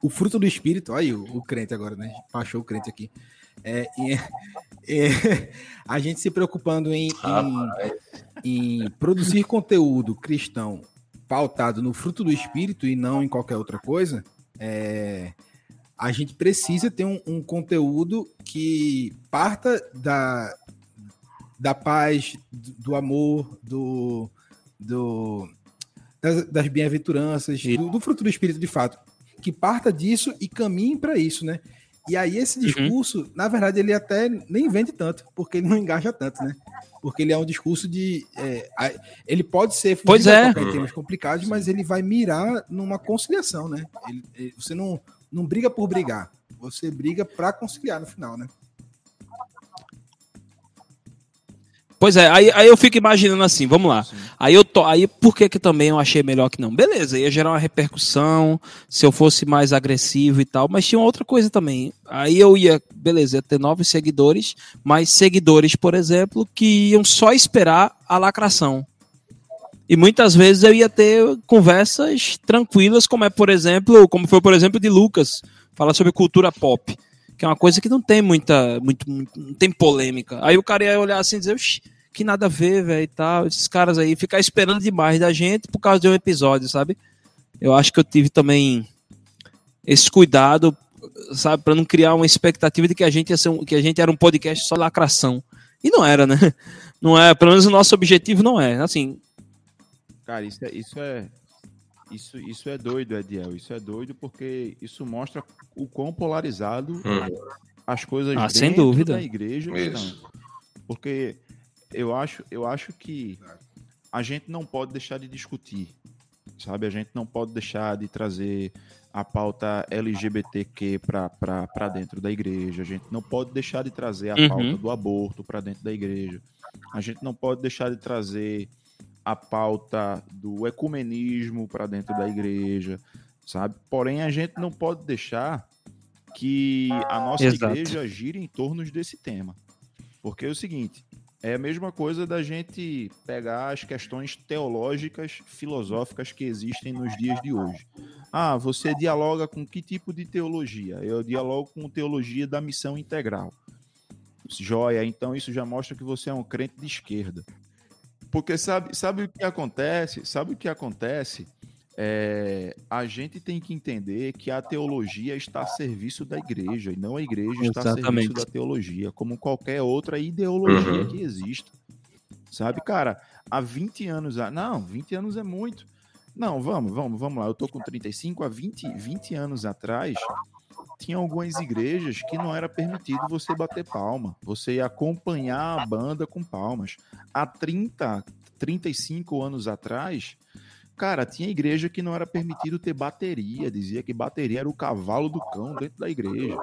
o fruto do espírito. Aí o, o crente agora, né? Baixou o crente aqui. É, é, a gente se preocupando em, em, em, produzir conteúdo cristão pautado no fruto do espírito e não em qualquer outra coisa, é, a gente precisa ter um, um, conteúdo que parta da, da paz, do amor, do, do das, das bem-aventuranças, do, do, fruto do espírito de fato, que parta disso e caminhe para isso, né? E aí esse uhum. discurso, uhum. na verdade, ele até nem vende tanto, porque ele não engaja tanto, né? Porque ele é um discurso de. É, ele pode ser pois é. em termos complicados, mas ele vai mirar numa conciliação, né? Ele, ele, você não, não briga por brigar, você briga para conciliar no final, né? Pois é, aí, aí eu fico imaginando assim, vamos lá. Sim. Aí eu tô, aí por que que também eu achei melhor que não? Beleza, ia gerar uma repercussão, se eu fosse mais agressivo e tal, mas tinha outra coisa também. Aí eu ia, beleza, ia ter novos seguidores, mas seguidores, por exemplo, que iam só esperar a lacração. E muitas vezes eu ia ter conversas tranquilas, como é, por exemplo, como foi, por exemplo, de Lucas, falar sobre cultura pop, que é uma coisa que não tem muita, muito, muito não tem polêmica. Aí o cara ia olhar assim e dizer, que nada a ver, velho, e tal, esses caras aí, ficar esperando demais da gente por causa de um episódio, sabe? Eu acho que eu tive também esse cuidado, sabe, para não criar uma expectativa de que a gente ia ser um, que a gente era um podcast só lacração. E não era, né? Não é, pelo menos o nosso objetivo não é. Assim, Cara, isso é, isso é, isso, isso é doido, Ediel. Isso é doido porque isso mostra o quão polarizado Hum. as coisas Ah, dentro sem dúvida. da igreja Isso. estão. Porque eu acho, eu acho que a gente não pode deixar de discutir, sabe? A gente não pode deixar de trazer a pauta LGBTQ para dentro da igreja. A gente não pode deixar de trazer a Uhum. pauta do aborto para dentro da igreja. A gente não pode deixar de trazer a pauta do ecumenismo para dentro da igreja, sabe? Porém, a gente não pode deixar que a nossa Exato. igreja gire em torno desse tema. Porque é o seguinte, é a mesma coisa da gente pegar as questões teológicas, filosóficas que existem nos dias de hoje. Ah, você dialoga com que tipo de teologia? Eu dialogo com teologia da missão integral. Joia, então isso já mostra que você é um crente de esquerda. Porque sabe, sabe o que acontece? Sabe o que acontece? É, a gente tem que entender que a teologia está a serviço da igreja e não a igreja está a serviço Exatamente. da teologia, como qualquer outra ideologia Uhum. que exista. Sabe, cara, há 20 anos. Não, 20 anos é muito. Não, vamos, vamos, vamos lá. Eu tô com 35, há 20, 20 anos atrás, tinha algumas igrejas que não era permitido você bater palma. Você ia acompanhar a banda com palmas. Há 30, 35 anos atrás, cara, tinha igreja que não era permitido ter bateria. Dizia que bateria era o cavalo do cão dentro da igreja.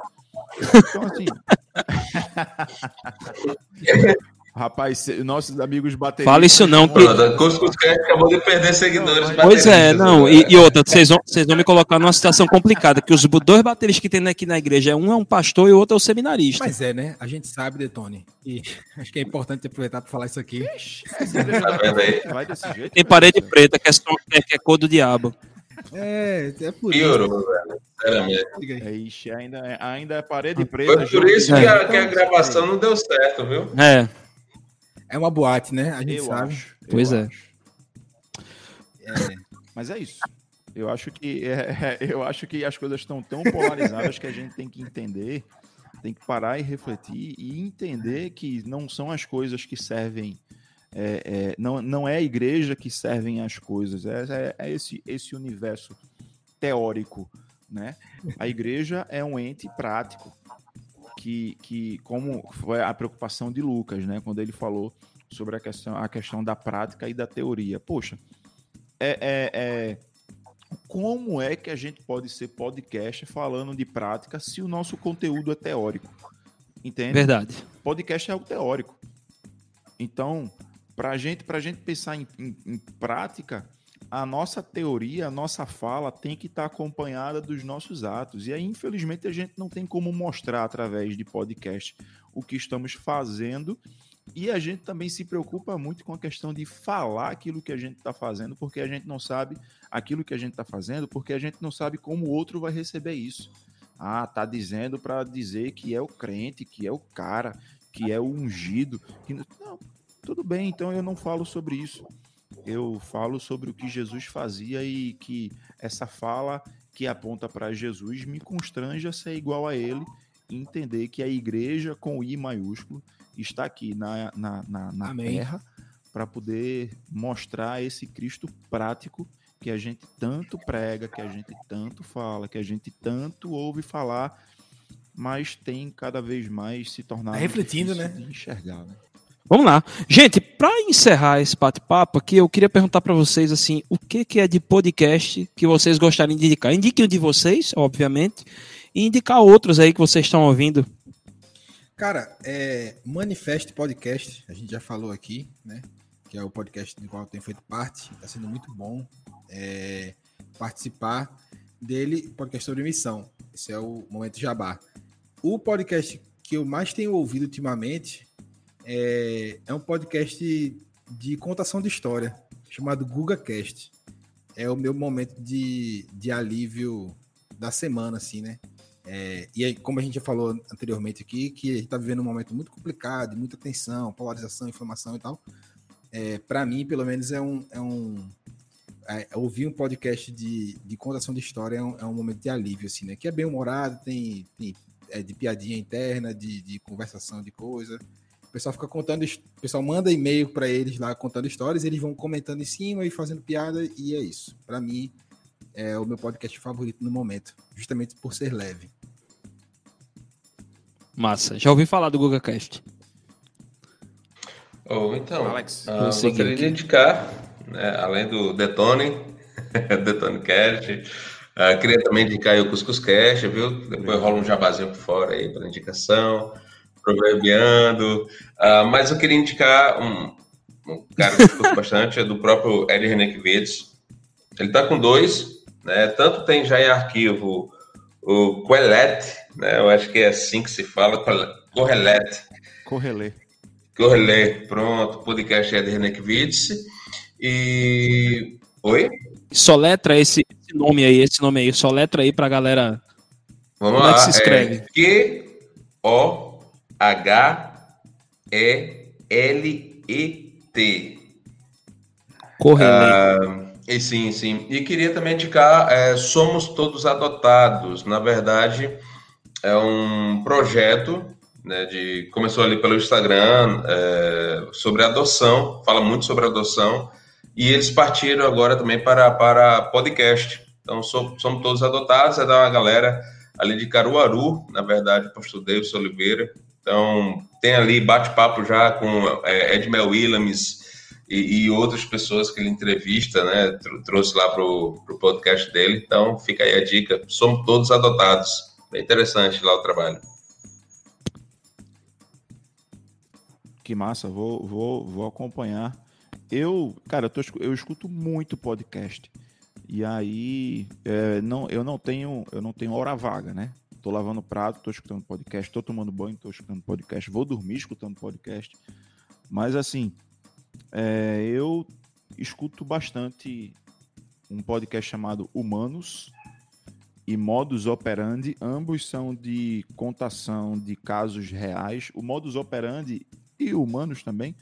Então, assim. Rapaz, nossos amigos bateristas. Fala isso não, que- Cuscuz acabou de perder seguidores. Pois é, não, e, e outra, vocês vão, vocês vão me colocar numa situação complicada, que os dois bateristas que tem aqui na igreja, um é um pastor e o outro é o seminarista. Mas é, né? A gente sabe, Detone. E acho que é importante aproveitar para falar isso aqui. Tá? Vai desse jeito. Tem parede preta, que é, só- que é- que é cor do diabo. É, é por isso. Piorou, velho. Sinceramente. É, ixi, ainda, é- ainda é parede preta. Foi por isso que a, que a gravação não deu certo, viu? É, É uma boate, né? A gente Eu sabe. acho. Pois é. acho. Mas é isso. Eu acho que é, eu acho que as coisas estão tão polarizadas que a gente tem que entender, tem que parar e refletir e entender que não são as coisas que servem, é, é, não, não é a igreja que servem as coisas, é, é- é esse, esse universo teórico, né? A igreja é um ente prático que, que como foi a preocupação de Lucas, né? Quando ele falou sobre a questão, a questão da prática e da teoria. Poxa, é, é, é- como é que a gente pode ser podcast falando de prática se o nosso conteúdo é teórico? Entende? verdade. Podcast é algo teórico. Então, para gente, a gente pensar em, em- em prática, a nossa teoria, a nossa fala tem que estar acompanhada dos nossos atos. E aí, infelizmente, a gente não tem como mostrar através de podcast o que estamos fazendo. E a gente também se preocupa muito com a questão de falar aquilo que a gente está fazendo, porque a gente não sabe aquilo que a gente está fazendo, porque a gente não sabe como o outro vai receber isso. Ah, tá dizendo para dizer que é o crente, que é o cara, que é o ungido. Que... Não, tudo bem, então eu não falo sobre isso. Eu falo sobre o que Jesus fazia e que essa fala que aponta para Jesus me constrange a ser igual a ele e entender que a igreja com I maiúsculo está aqui na, na, na, na terra para poder mostrar esse Cristo prático que a gente tanto prega, que a gente tanto fala, que a gente tanto ouve falar, mas tem cada vez mais se tornado Tá refletindo, né? de enxergar. Né? Vamos lá. Gente, para encerrar esse bate-papo aqui, eu queria perguntar para vocês assim, o que, que é de podcast que vocês gostariam de indicar? Indiquem o de vocês, obviamente, e indicar outros aí que vocês estão ouvindo. Cara, é Manifest Podcast, a gente já falou aqui, né? Que é o podcast do qual eu tenho feito parte. Está sendo muito bom é, participar dele, podcast sobre missão. Esse é o Momento Jabá. O podcast que eu mais tenho ouvido ultimamente é, é um podcast de contação de história, chamado GugaCast. É o meu momento de, de alívio da semana, assim, né? É, e aí, como a gente já falou anteriormente aqui, que a gente está vivendo um momento muito complicado, muita tensão, polarização, informação e tal. É, para mim, pelo menos, é um. É um é, ouvir um podcast de, de contação de história é um, é um, momento de alívio, assim, né? Que é bem humorado, tem, tem é, de piadinha interna, de, de conversação de coisa. O pessoal fica contando, o pessoal manda e-mail para eles lá contando histórias, eles vão comentando em cima e fazendo piada, e é isso. Para mim, é o meu podcast favorito no momento, justamente por ser leve. Massa. Já ouvi falar do GugaCast. Oh, então, Alex, uh, gostaria de indicar, né, além do Detone, Detone Cast, uh, queria também indicar o Cuscus Cast, viu? Depois rola um jabazinho por fora aí para indicação, proverbiando. Uh, mas eu queria indicar um, um cara que eu escuto bastante, é do próprio Ed Renekiewicz. Ele está com dois, né? Tanto tem já em arquivo o Quelete, né? Eu acho que é assim que se fala, Correlete. Correlê. Correlê, pronto, podcast é de Renekwitz. E. Oi? Soletra esse, esse, nome aí, esse nome aí, soletra aí pra galera. Vamos Como lá. É que se escreve? É Q-O-H-E-L-E-T. Correlê. Ah, e sim, sim. E queria também indicar é, Somos Todos Adotados. Na verdade, é um projeto né, de começou ali pelo Instagram é, sobre adoção, fala muito sobre adoção e eles partiram agora também para para podcast. Então so, somos todos adotados, é da uma galera ali de Caruaru, na verdade, o pastor Davis Oliveira. Então tem ali bate-papo já com é, Edmel Williams, e, e, outras pessoas que ele entrevista, né? Trouxe lá para o podcast dele. Então, fica aí a dica. Somos todos adotados. É interessante lá o trabalho. Que massa, vou, vou, vou acompanhar. Eu, cara, eu, tô, eu escuto muito podcast. E aí, é, não, eu não tenho, eu não tenho hora vaga, né? Tô lavando prato, tô escutando podcast, tô tomando banho, tô escutando podcast, vou dormir escutando podcast. Mas assim, é, eu escuto bastante um podcast chamado Humanos e Modus Operandi. Ambos são de contação de casos reais. O Modus Operandi e Humanos também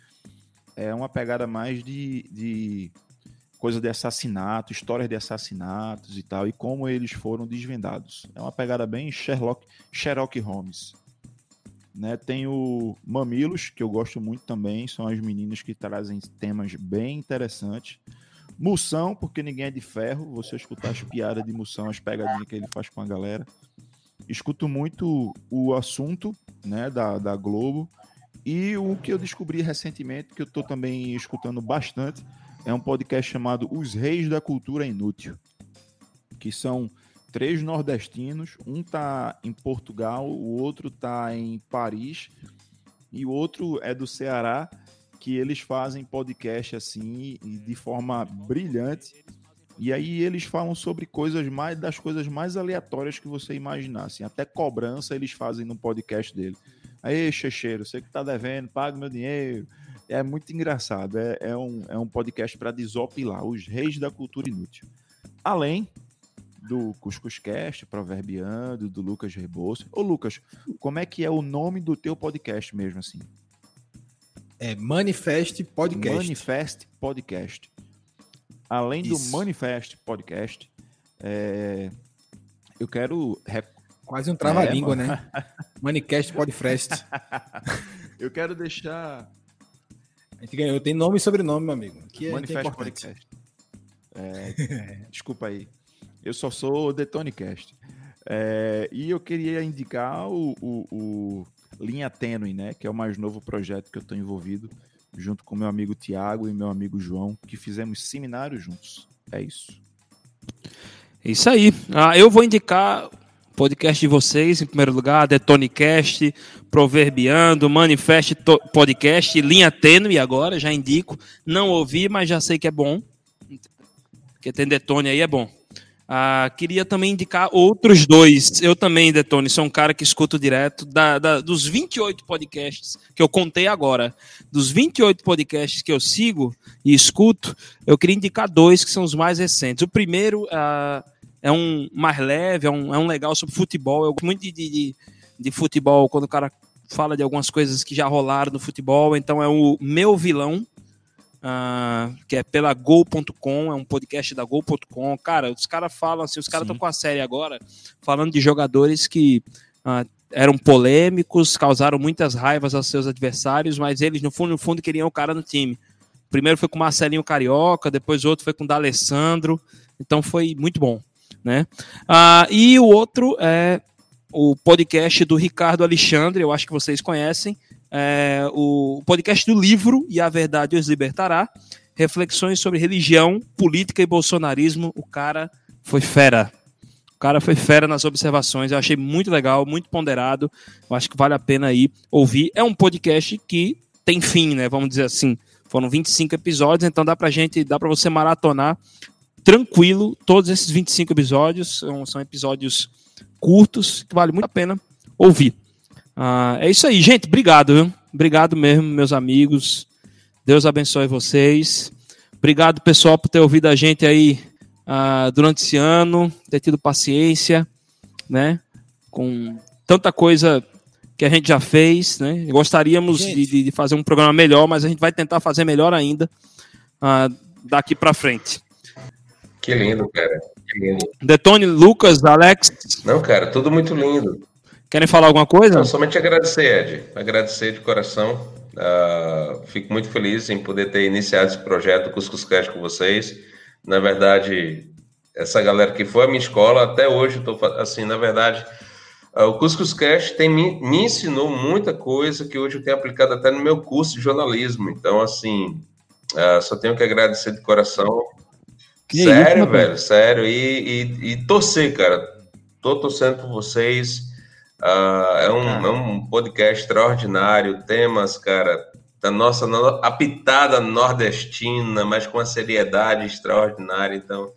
é uma pegada mais de, de coisa de assassinato, histórias de assassinatos e tal, e como eles foram desvendados. É uma pegada bem Sherlock, Sherlock Holmes. Né? Tem o Mamilos, que eu gosto muito também, são as meninas que trazem temas bem interessantes. Moção, porque ninguém é de ferro, você escutar as piadas de Moção, as pegadinhas que ele faz com a galera. Escuto muito o assunto né, da, da Globo. E o que eu descobri recentemente, que eu estou também escutando bastante, é um podcast chamado Os Reis da Cultura Inútil, que são três nordestinos, um tá em Portugal, o outro tá em Paris e o outro é do Ceará, que eles fazem podcast assim de forma brilhante. E aí eles falam sobre coisas mais das coisas mais aleatórias que você imaginar, assim, até cobrança eles fazem no podcast dele. Aí, Checheiro, você que tá devendo, paga meu dinheiro. É muito engraçado. É, é um, é um podcast para desopilar os reis da cultura inútil. Além do Cuscuscast, Proverbiando, do Lucas Rebouças. Ô, Lucas, como é que é o nome do teu podcast mesmo, assim? É Manifest Podcast. Manifest Podcast. Além Isso. do Manifest Podcast, é... eu quero... Quase um trava-língua, é, né? Manifest Podcast. eu quero deixar... Eu tenho nome e sobrenome, meu amigo. Que é Manifest Podcast. É, desculpa aí. Eu só sou o Detonicast. É, e eu queria indicar o, o, o, Linha Tênue, né? Que é o mais novo projeto que eu estou envolvido, junto com meu amigo Tiago e meu amigo João, que fizemos seminário juntos. É isso. É isso aí. Ah, eu vou indicar podcast de vocês, em primeiro lugar, Detonicast, Proverbiando, Manifest Podcast, Linha Tênue agora, já indico. Não ouvi, mas já sei que é bom. Porque tem Detone aí, é bom. Ah, queria também indicar outros dois. Eu também, Detone, sou um cara que escuto direto. Da, da, dos 28 podcasts que eu contei agora, dos 28 podcasts que eu sigo e escuto, eu queria indicar dois que são os mais recentes. O primeiro ah, é um mais leve, é um, é um legal sobre futebol. Eu gosto muito de, de, de futebol quando o cara fala de algumas coisas que já rolaram no futebol. Então é o Meu Vilão Uh, que é pela Gol.com, é um podcast da Gol.com. Cara, os caras falam assim, os caras estão com a série agora, falando de jogadores que uh, eram polêmicos, causaram muitas raivas aos seus adversários, mas eles, no fundo, no fundo, queriam o cara no time. Primeiro foi com o Marcelinho Carioca, depois o outro foi com o D'Alessandro, então foi muito bom, né? Uh, e o outro é o podcast do Ricardo Alexandre, eu acho que vocês conhecem, é, o podcast do livro E a Verdade os Libertará. Reflexões sobre religião, política e bolsonarismo. O cara foi fera. O cara foi fera nas observações. Eu achei muito legal, muito ponderado. Eu acho que vale a pena aí ouvir. É um podcast que tem fim, né? Vamos dizer assim. Foram 25 episódios, então dá pra gente, dá pra você maratonar tranquilo todos esses 25 episódios. São, são episódios curtos que vale muito a pena ouvir. Ah, é isso aí, gente. Obrigado, viu? Obrigado mesmo, meus amigos. Deus abençoe vocês. Obrigado, pessoal, por ter ouvido a gente aí ah, durante esse ano, ter tido paciência, né? Com tanta coisa que a gente já fez, né? Gostaríamos de, de, fazer um programa melhor, mas a gente vai tentar fazer melhor ainda ah, daqui para frente. Que lindo, cara. Que lindo. Detone, Lucas, Alex. Não, cara, tudo muito lindo. Querem falar alguma coisa? Não, somente agradecer, Ed. Agradecer de coração. Uh, fico muito feliz em poder ter iniciado esse projeto Cuscus Cast com vocês. Na verdade, essa galera que foi à minha escola, até hoje, estou assim, na verdade, uh, o Cuscus Cast tem, me, me ensinou muita coisa que hoje eu tenho aplicado até no meu curso de jornalismo. Então, assim, uh, só tenho que agradecer de coração. Que sério, isso, velho, sério. E, e, e torcer, cara. Tô torcendo por vocês. Uh, é, um, é um podcast extraordinário, temas, cara, da nossa a pitada nordestina, mas com uma seriedade extraordinária. Então,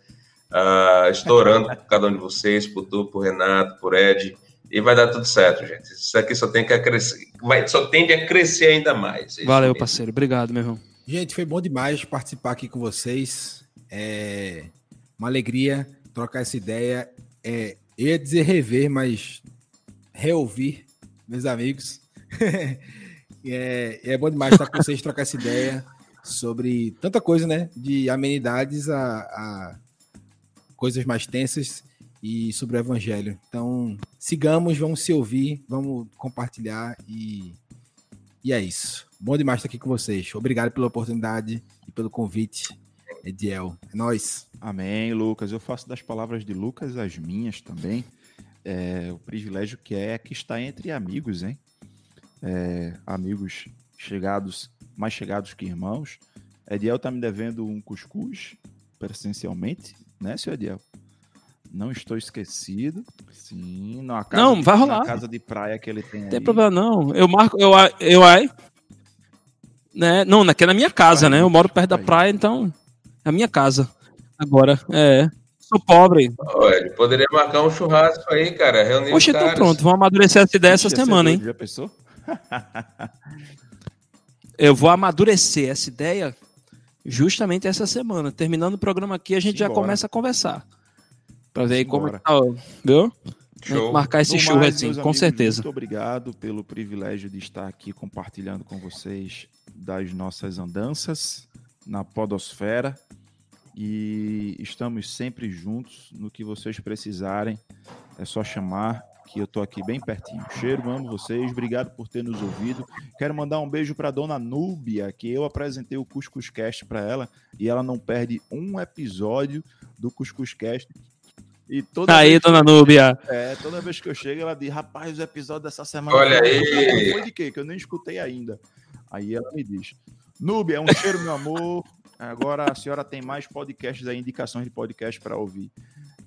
uh, estourando por cada um de vocês, por tu, por Renato, por Ed, e vai dar tudo certo, gente. Isso aqui só tem que crescer, vai, só tende a crescer ainda mais. É Valeu, mesmo. parceiro. Obrigado, meu irmão. Gente, foi bom demais participar aqui com vocês. É uma alegria trocar essa ideia. É, eu ia dizer rever, mas reouvir, meus amigos. é, é bom demais estar com vocês, trocar essa ideia sobre tanta coisa, né? De amenidades a, a coisas mais tensas e sobre o evangelho. Então, sigamos, vamos se ouvir, vamos compartilhar e, e é isso. Bom demais estar aqui com vocês. Obrigado pela oportunidade e pelo convite, Ediel. É nóis. Amém, Lucas. Eu faço das palavras de Lucas as minhas também é, o privilégio que é que está entre amigos, hein? É, amigos chegados, mais chegados que irmãos. Ediel tá me devendo um cuscuz, presencialmente, né, seu Ediel? Não estou esquecido. Sim, na casa, não, vai rolar. Na casa de praia que ele tem. Não tem problema, não. Eu marco, eu, eu, eu né? Não, aqui é na minha casa, né? Eu moro perto da praia, então. A minha casa. Agora, é. Sou pobre. Poderia marcar um churrasco aí, cara. Reunir Poxa, então pronto, vamos amadurecer essa ideia essa semana, hein? Já pensou? Eu vou amadurecer essa ideia justamente essa semana. Terminando o programa aqui, a gente Simbora. já começa a conversar. Pra ver aí como é tá, viu? Marcar esse show assim, com amigos, certeza. Muito obrigado pelo privilégio de estar aqui compartilhando com vocês das nossas andanças na podosfera e estamos sempre juntos no que vocês precisarem. É só chamar que eu estou aqui bem pertinho. Cheiro, amo vocês, obrigado por ter nos ouvido. Quero mandar um beijo para dona Núbia, que eu apresentei o Cuscuz Cast para ela e ela não perde um episódio do Cuscuz Cast. E toda aí, dona Núbia. É, toda vez que eu chego, ela diz: Rapaz, os episódios dessa semana. Olha aí. Foi de quê? Que eu nem escutei ainda. Aí ela me diz: Núbia, é um cheiro, meu amor. Agora a senhora tem mais podcasts aí, indicações de podcast para ouvir.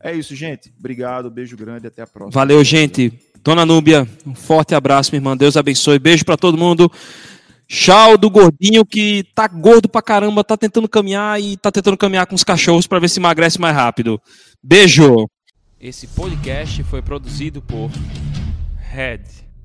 É isso, gente. Obrigado, beijo grande, até a próxima. Valeu, gente. Dona Núbia, um forte abraço, minha irmã. Deus abençoe. Beijo para todo mundo. Tchau do gordinho que tá gordo pra caramba, tá tentando caminhar e tá tentando caminhar com os cachorros para ver se emagrece mais rápido. Beijo. Esse podcast foi produzido por Red